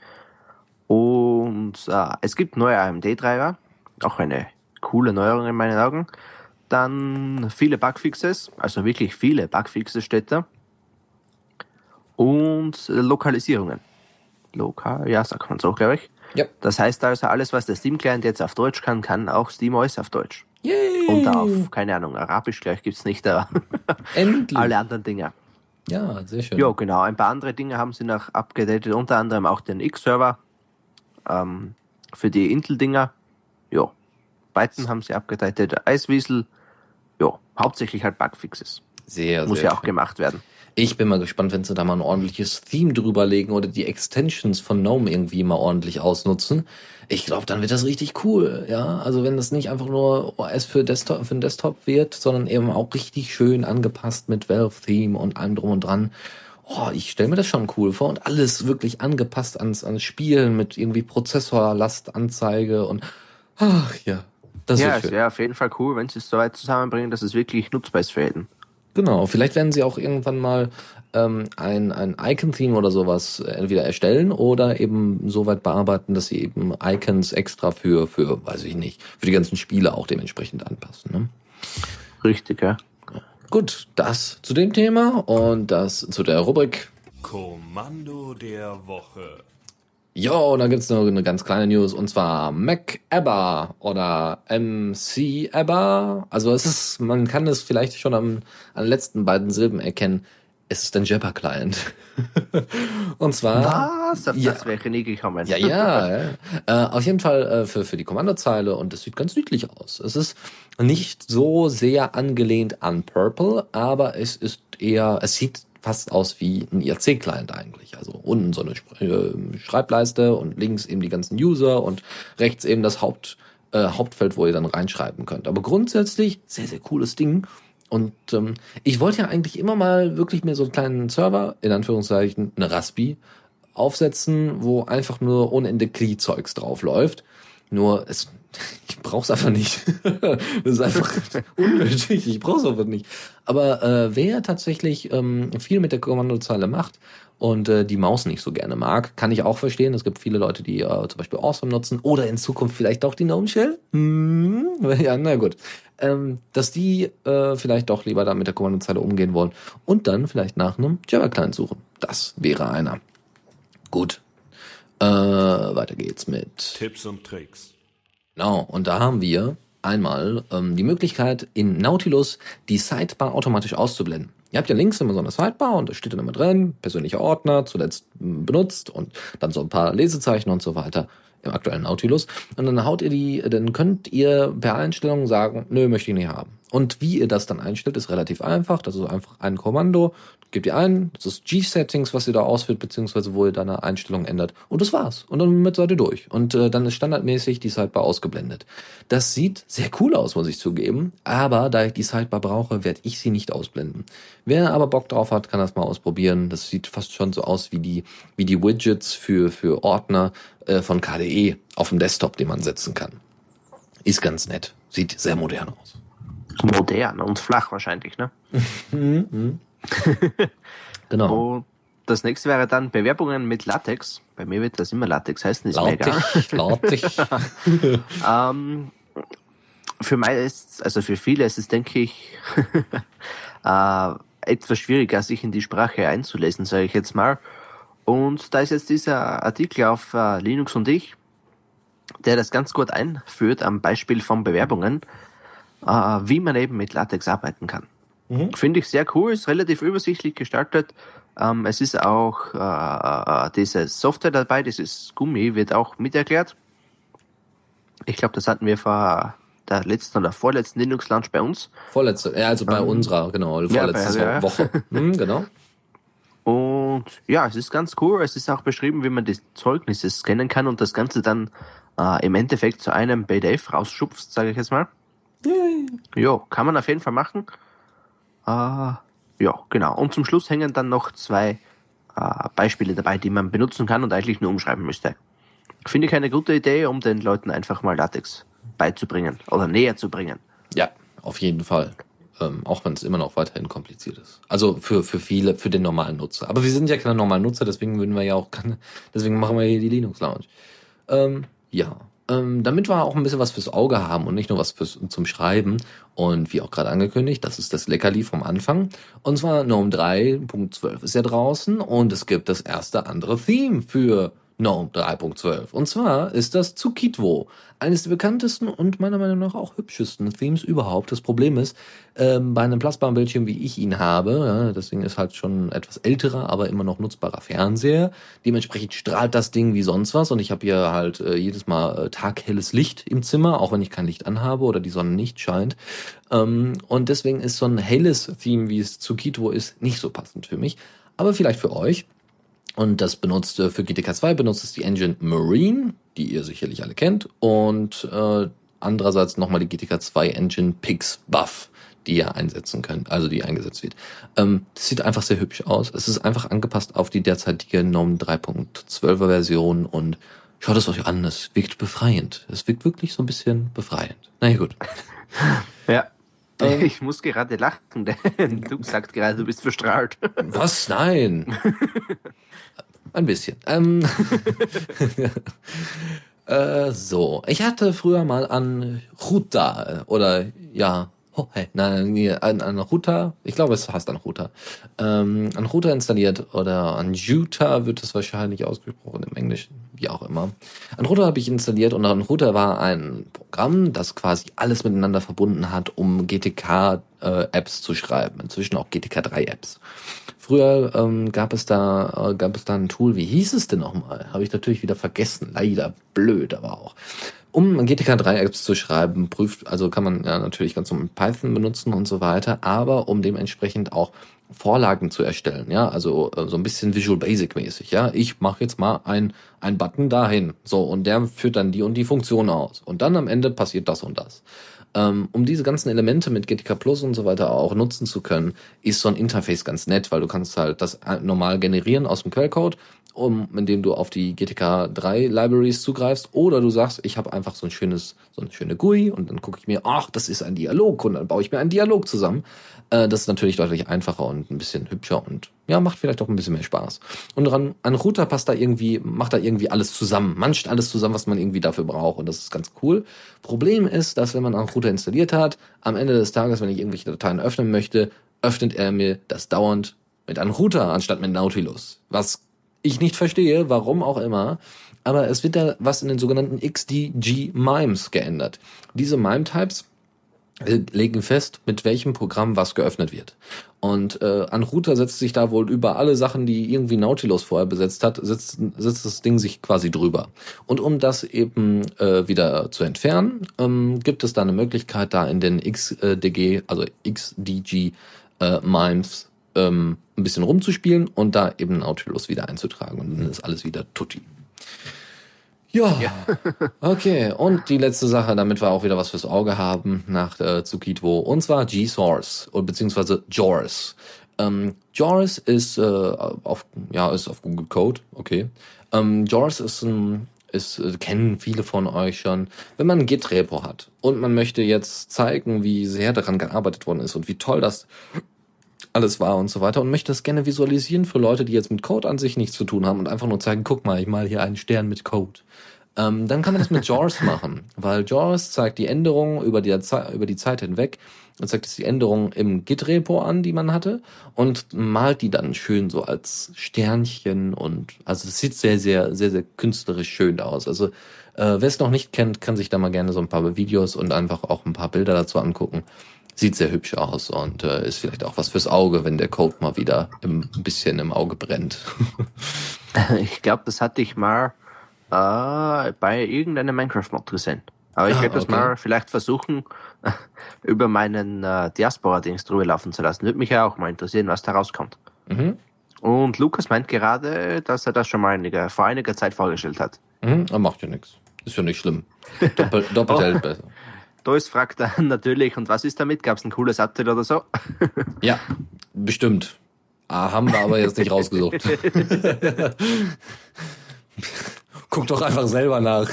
Und äh, es gibt neue AMD-Treiber, auch eine coole Neuerung in meinen Augen. Dann viele Bugfixes, also wirklich viele Bugfixes steht da. Und äh, Lokalisierungen. Lokal, ja, sagt man so, glaube ich. Ja. Das heißt also, alles, was der Steam-Client jetzt auf Deutsch kann, kann auch SteamOS auf Deutsch. Yay! Und auf, keine Ahnung, Arabisch gleich gibt's nicht, aber alle anderen Dinge. Ja, sehr schön. Ja, genau. Ein paar andere Dinge haben sie noch abgedatet, unter anderem auch den X-Server ähm, für die Intel-Dinger. Ja, Python haben sie abgedatet, Eiswiesel. Ja, hauptsächlich halt Bugfixes. Sehr, Muss sehr ja auch schön. gemacht werden. Ich bin mal gespannt, wenn sie da mal ein ordentliches Theme drüber legen oder die Extensions von GNOME irgendwie mal ordentlich ausnutzen. Ich glaube, dann wird das richtig cool, ja. Also wenn das nicht einfach nur OS für Desktop, für den Desktop wird, sondern eben auch richtig schön angepasst mit Valve Theme und allem drum und dran. Oh, ich stelle mir das schon cool vor und alles wirklich angepasst ans, ans Spielen mit irgendwie Prozessorlastanzeige und ach ja, das ja, schön. wäre auf jeden Fall cool, wenn sie es so weit zusammenbringen, dass es wirklich nutzbar ist für jeden. Genau, vielleicht werden sie auch irgendwann mal ähm, ein, ein Icon-Theme oder sowas äh, entweder erstellen oder eben so weit bearbeiten, dass sie eben Icons extra für, für, weiß ich nicht, für die ganzen Spiele auch dementsprechend anpassen. Ne? Richtig, ja. Gut, das zu dem Thema und das zu der Rubrik. Kommando der Woche. Ja, und dann gibt's noch eine ganz kleine News und zwar Mac Ebba oder MC Ebba. Also es ist, man kann es vielleicht schon am, an den letzten beiden Silben erkennen. Es ist ein Jabber-Client. und zwar. Was? Auf Ja. das wäre ich nie gekommen. Ja, ja. ja. Äh, auf jeden Fall äh, für, für die Kommandozeile und es sieht ganz niedlich aus. Es ist nicht so sehr angelehnt an Purple, aber es ist eher, es sieht fast aus wie ein IRC-Client eigentlich. Also unten so eine äh, Schreibleiste und links eben die ganzen User und rechts eben das Haupt, äh, Hauptfeld, wo ihr dann reinschreiben könnt. Aber grundsätzlich sehr, sehr cooles Ding. Und ähm, ich wollte ja eigentlich immer mal wirklich mir so einen kleinen Server, in Anführungszeichen, eine Raspi, aufsetzen, wo einfach nur ohne Ende Kli-Zeugs drauf läuft. Nur es, ich brauch's einfach nicht. das ist einfach unnötig. Ich brauch's einfach nicht. Aber äh, wer tatsächlich ähm, viel mit der Kommandozeile macht und äh, die Maus nicht so gerne mag, kann ich auch verstehen. Es gibt viele Leute, die äh, zum Beispiel Awesome nutzen oder in Zukunft vielleicht doch die Gnome Shell. Hm, ja, na gut. Ähm, dass die äh, vielleicht doch lieber da mit der Kommandozeile umgehen wollen und dann vielleicht nach einem Java-Client suchen. Das wäre einer. Gut. Äh, weiter geht's mit Tipps und Tricks. Genau, und da haben wir einmal ähm, die Möglichkeit, in Nautilus die Sidebar automatisch auszublenden. Ihr habt ja links immer so eine Sidebar und da steht dann immer drin, persönlicher Ordner, zuletzt m, benutzt und dann so ein paar Lesezeichen und so weiter im aktuellen Nautilus. Und dann haut ihr die, dann könnt ihr per Einstellung sagen, nö, möchte ich nicht haben. Und wie ihr das dann einstellt, ist relativ einfach. Das ist einfach ein Kommando, gebt ihr ein, das ist G-Settings, was ihr da ausführt, beziehungsweise wo ihr da eine Einstellung ändert. Und das war's. Und dann mit seid ihr durch. Und äh, dann ist standardmäßig die Sidebar ausgeblendet. Das sieht sehr cool aus, muss ich zugeben. Aber da ich die Sidebar brauche, werde ich sie nicht ausblenden. Wer aber Bock drauf hat, kann das mal ausprobieren. Das sieht fast schon so aus wie die, wie die Widgets für, für Ordner äh, von KDE auf dem Desktop, den man setzen kann. Ist ganz nett. Sieht sehr modern aus. Modern und flach wahrscheinlich, ne? Genau. Und das nächste wäre dann Bewerbungen mit Latex. Bei mir wird das immer Latex heißen, ist mega. Lautig, lautig. Ähm, für meine ist, also für viele ist es, denke ich, äh, etwas schwieriger, sich in die Sprache einzulesen, sage ich jetzt mal. Und da ist jetzt dieser Artikel auf äh, Linux und ich. der das ganz gut einführt am Beispiel von Bewerbungen, äh, wie man eben mit Latex arbeiten kann. Mhm. Finde ich sehr cool, ist relativ übersichtlich gestaltet. Ähm, es ist auch äh, äh diese Software dabei, dieses Gummi wird auch miterklärt. Ich glaube, das hatten wir vor der letzten oder vorletzten Linux Launch bei uns. Vorletzte, ja, also bei ähm, unserer, genau, vorletzte ja, bei, Woche. hm, genau. Und ja, es ist ganz cool. Es ist auch beschrieben, wie man die Zeugnisse scannen kann und das Ganze dann äh, im Endeffekt zu einem PDF rausschupft, sage ich jetzt mal. Ja, kann man auf jeden Fall machen. Äh, ja, genau. Und zum Schluss hängen dann noch zwei äh, Beispiele dabei, die man benutzen kann und eigentlich nur umschreiben müsste. Finde ich eine gute Idee, um den Leuten einfach mal Latex beizubringen oder näher zu bringen. Ja, auf jeden Fall. Ähm, auch wenn es immer noch weiterhin kompliziert ist. Also für, für viele, für den normalen Nutzer. Aber wir sind ja keine normalen Nutzer, deswegen würden wir ja auch, keine, deswegen machen wir hier die Linux Lounge. Ähm, ja, ähm, damit wir auch ein bisschen was fürs Auge haben und nicht nur was fürs, zum Schreiben. Und wie auch gerade angekündigt, das ist das Leckerli vom Anfang. Und zwar GNOME 3.12 ist ja draußen und es gibt das erste andere Theme für GNOME 3.12. Und zwar ist das Tsukitwo, eines der bekanntesten und meiner Meinung nach auch hübschesten Themes überhaupt. Das Problem ist, ähm, bei einem plasmaren Bildschirm, wie ich ihn habe, ja, das Ding ist halt schon etwas älterer, aber immer noch nutzbarer Fernseher. Dementsprechend strahlt das Ding wie sonst was und ich habe hier halt äh, jedes Mal äh, taghelles Licht im Zimmer, auch wenn ich kein Licht anhabe oder die Sonne nicht scheint. Ähm, und deswegen ist so ein helles Theme, wie es Tsukitwo ist, nicht so passend für mich. Aber vielleicht für euch. Und das benutzt äh, für GTK 2 benutzt es die Engine Marine, die ihr sicherlich alle kennt. Und äh, andererseits nochmal die GTK 2 Engine Pix Buff, die ihr einsetzen könnt, also die eingesetzt wird. Ähm, das sieht einfach sehr hübsch aus. Es ist einfach angepasst auf die derzeitige GNOME 3.12er Version und schaut es euch an, es wirkt befreiend. Es wirkt wirklich so ein bisschen befreiend. Na ja, gut. Ja. Ähm, ich muss gerade lachen, denn du sagst gerade, du bist verstrahlt. Was? Nein. Ein bisschen. Ähm, äh, so, ich hatte früher mal an Ruta oder ja, oh, hey, nein, nee, an, an Ruta, ich glaube es heißt an Ruta, ähm, an Ruta installiert oder an Juta wird es wahrscheinlich ausgesprochen im Englischen, wie auch immer. An Ruta habe ich installiert und an Ruta war ein Programm, das quasi alles miteinander verbunden hat, um GTK-Apps äh, zu schreiben, inzwischen auch GTK 3 Apps. Früher ähm, gab es da äh, gab es da ein Tool, wie hieß es denn nochmal? Habe ich natürlich wieder vergessen, leider blöd, aber auch. Um GTK 3 Apps zu schreiben, prüft, also kann man ja natürlich ganz normal Python benutzen und so weiter, aber um dementsprechend auch Vorlagen zu erstellen, ja, also äh, so ein bisschen Visual Basic mäßig, ja. Ich mache jetzt mal ein ein Button dahin, so und der führt dann die und die Funktion aus und dann am Ende passiert das und das. Ähm, um diese ganzen Elemente mit GTK Plus und so weiter auch nutzen zu können, ist so ein Interface ganz nett, weil du kannst halt das äh, normal generieren aus dem Quellcode, um, indem du auf die GTK 3 Libraries zugreifst, oder du sagst, ich habe einfach so ein schönes, so eine schöne GUI und dann gucke ich mir, ach, das ist ein Dialog und dann baue ich mir einen Dialog zusammen. Äh, das ist natürlich deutlich einfacher und ein bisschen hübscher und ja, macht vielleicht auch ein bisschen mehr Spaß. Und ran, ein Router passt da irgendwie, macht da irgendwie alles zusammen, manscht alles zusammen, was man irgendwie dafür braucht und das ist ganz cool. Problem ist, dass wenn man einen Router installiert hat, am Ende des Tages, wenn ich irgendwelche Dateien öffnen möchte, öffnet er mir das dauernd mit einem Router anstatt mit Nautilus. Was ich nicht verstehe, warum auch immer. Aber es wird da was in den sogenannten XDG MIMEs geändert. Diese MIME-Types legen fest, mit welchem Programm was geöffnet wird. Und äh, an Router setzt sich da wohl über alle Sachen, die irgendwie Nautilus vorher besetzt hat, setzt, setzt das Ding sich quasi drüber. Und um das eben äh, wieder zu entfernen, ähm, gibt es da eine Möglichkeit, da in den XDG, also XDG äh, MIMEs ähm, ein bisschen rumzuspielen und da eben Nautilus wieder einzutragen. Und dann ist alles wieder tutti. Ja. ja. okay. Und die letzte Sache, damit wir auch wieder was fürs Auge haben nach äh, Tsukitwo, und zwar G-Source, beziehungsweise JAWS. Ähm, JAWS ist äh, auf, ja, ist auf Google Code, okay. Ähm, JAWS ist ein, ist, äh, kennen viele von euch schon. Wenn man ein Git-Repo hat und man möchte jetzt zeigen, wie sehr daran gearbeitet worden ist und wie toll das alles war und so weiter und möchte das gerne visualisieren für Leute, die jetzt mit Code an sich nichts zu tun haben und einfach nur zeigen, guck mal, ich mal hier einen Stern mit Code Ähm, dann kann man das mit JAWS machen, weil JAWS zeigt die Änderungen über die, über die Zeit hinweg und zeigt es die Änderungen im Git-Repo an, die man hatte und malt die dann schön so als Sternchen und also es sieht sehr, sehr, sehr, sehr künstlerisch schön aus. Also äh, wer es noch nicht kennt, kann sich da mal gerne so ein paar Videos und einfach auch ein paar Bilder dazu angucken. Sieht sehr hübsch aus und äh, ist vielleicht auch was fürs Auge, wenn der Code mal wieder im, ein bisschen im Auge brennt. ich glaube, das hatte ich mal äh, bei irgendeinem Minecraft-Mod gesehen. Aber ich ah, werde das okay. mal vielleicht versuchen, über meinen äh, Diaspora-Dings drüber laufen zu lassen. Würde mich ja auch mal interessieren, was da rauskommt. Mhm. Und Lukas meint gerade, dass er das schon mal einige, vor einiger Zeit vorgestellt hat. Mhm, er macht ja nichts. Ist ja nicht schlimm. Doppel, doppelt oh. hält besser. Dois fragt dann natürlich, und was ist damit? Gab es ein cooles Update oder so? ja, bestimmt. Ah, haben wir aber jetzt nicht rausgesucht. Guck doch einfach selber nach.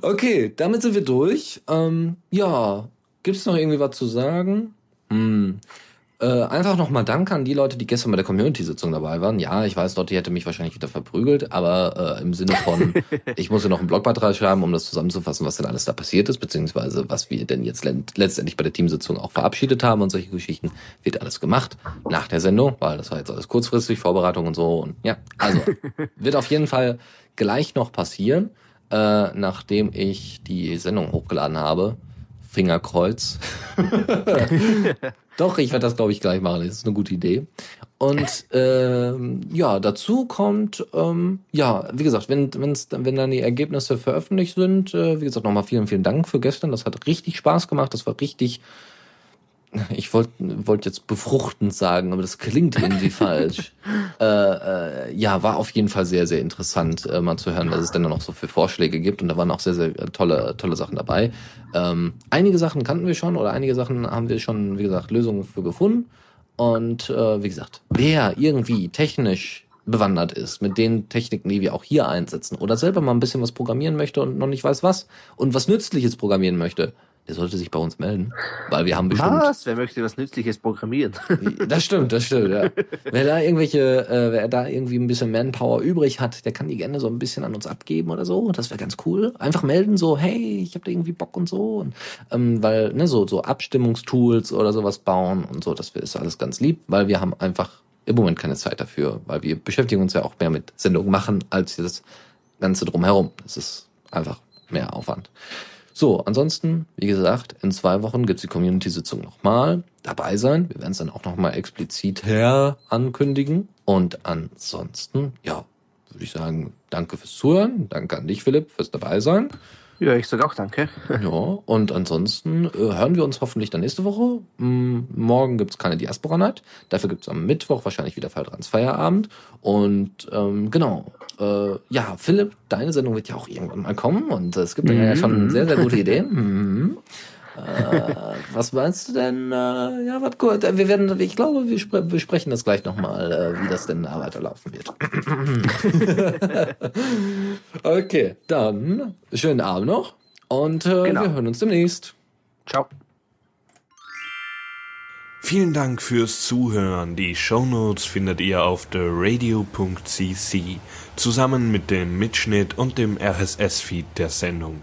okay, damit sind wir durch. Ähm, ja, gibt's noch irgendwie was zu sagen? Hm. Äh, einfach nochmal Danke an die Leute, die gestern bei der Community-Sitzung dabei waren. Ja, ich weiß, Lotti hätte mich wahrscheinlich wieder verprügelt, aber äh, im Sinne von, ich muss ja noch einen Blogbeitrag schreiben, um das zusammenzufassen, was denn alles da passiert ist, beziehungsweise was wir denn jetzt letztendlich bei der Teamsitzung auch verabschiedet haben und solche Geschichten, wird alles gemacht nach der Sendung, weil das war jetzt alles kurzfristig, Vorbereitung und so. Und ja, also wird auf jeden Fall gleich noch passieren, äh, nachdem ich die Sendung hochgeladen habe. Fingerkreuz. Doch, ich werde das, glaube ich, gleich machen. Das ist eine gute Idee. Und ähm, ja, dazu kommt, ähm, ja, wie gesagt, wenn, wenn's, wenn dann die Ergebnisse veröffentlicht sind, äh, wie gesagt, nochmal vielen, vielen Dank für gestern. Das hat richtig Spaß gemacht. Das war richtig ich wollte wollt jetzt befruchtend sagen, aber das klingt irgendwie falsch. Äh, äh, ja, war auf jeden Fall sehr, sehr interessant, äh, mal zu hören, was es denn da noch so für Vorschläge gibt. Und da waren auch sehr, sehr tolle, tolle Sachen dabei. Ähm, einige Sachen kannten wir schon oder einige Sachen haben wir schon, wie gesagt, Lösungen für gefunden. Und äh, wie gesagt, wer irgendwie technisch bewandert ist mit den Techniken, die wir auch hier einsetzen oder selber mal ein bisschen was programmieren möchte und noch nicht weiß was und was Nützliches programmieren möchte, der sollte sich bei uns melden, weil wir haben bestimmt. Was? Wer möchte was Nützliches programmieren? Das stimmt, das stimmt, ja. wer da irgendwelche, äh, wer da irgendwie ein bisschen Manpower übrig hat, der kann die gerne so ein bisschen an uns abgeben oder so. Das wäre ganz cool. Einfach melden, so, hey, ich habe da irgendwie Bock und so. Und, ähm, weil, ne, so, so Abstimmungstools oder sowas bauen und so, das ist alles ganz lieb, weil wir haben einfach im Moment keine Zeit dafür, weil wir beschäftigen uns ja auch mehr mit Sendungen machen, als das Ganze drumherum. Das ist einfach mehr Aufwand. So, ansonsten, wie gesagt, in zwei Wochen gibt's die Community-Sitzung nochmal. Dabei sein. Wir werden es dann auch nochmal explizit her ankündigen. Und ansonsten, ja, würde ich sagen, danke fürs Zuhören. Danke an dich, Philipp, fürs dabei sein. Ja, ich sage auch danke. ja, und ansonsten äh, hören wir uns hoffentlich dann nächste Woche. M morgen gibt's keine Diaspora Night. Dafür gibt's am Mittwoch wahrscheinlich wieder Faltrans Feierabend. Und ähm, genau, äh, ja, Philipp, deine Sendung wird ja auch irgendwann mal kommen. Und es gibt mhm. ja schon sehr, sehr gute Ideen. Mhm. Äh, was meinst du denn? Äh, ja, was gut. Wir werden, ich glaube, wir spre besprechen das gleich nochmal, äh, wie das denn da weiterlaufen wird. okay, dann schönen Abend noch und äh, genau. wir hören uns demnächst. Ciao. Vielen Dank fürs Zuhören. Die Shownotes findet ihr auf theradio.cc zusammen mit dem Mitschnitt und dem RSS-Feed der Sendung.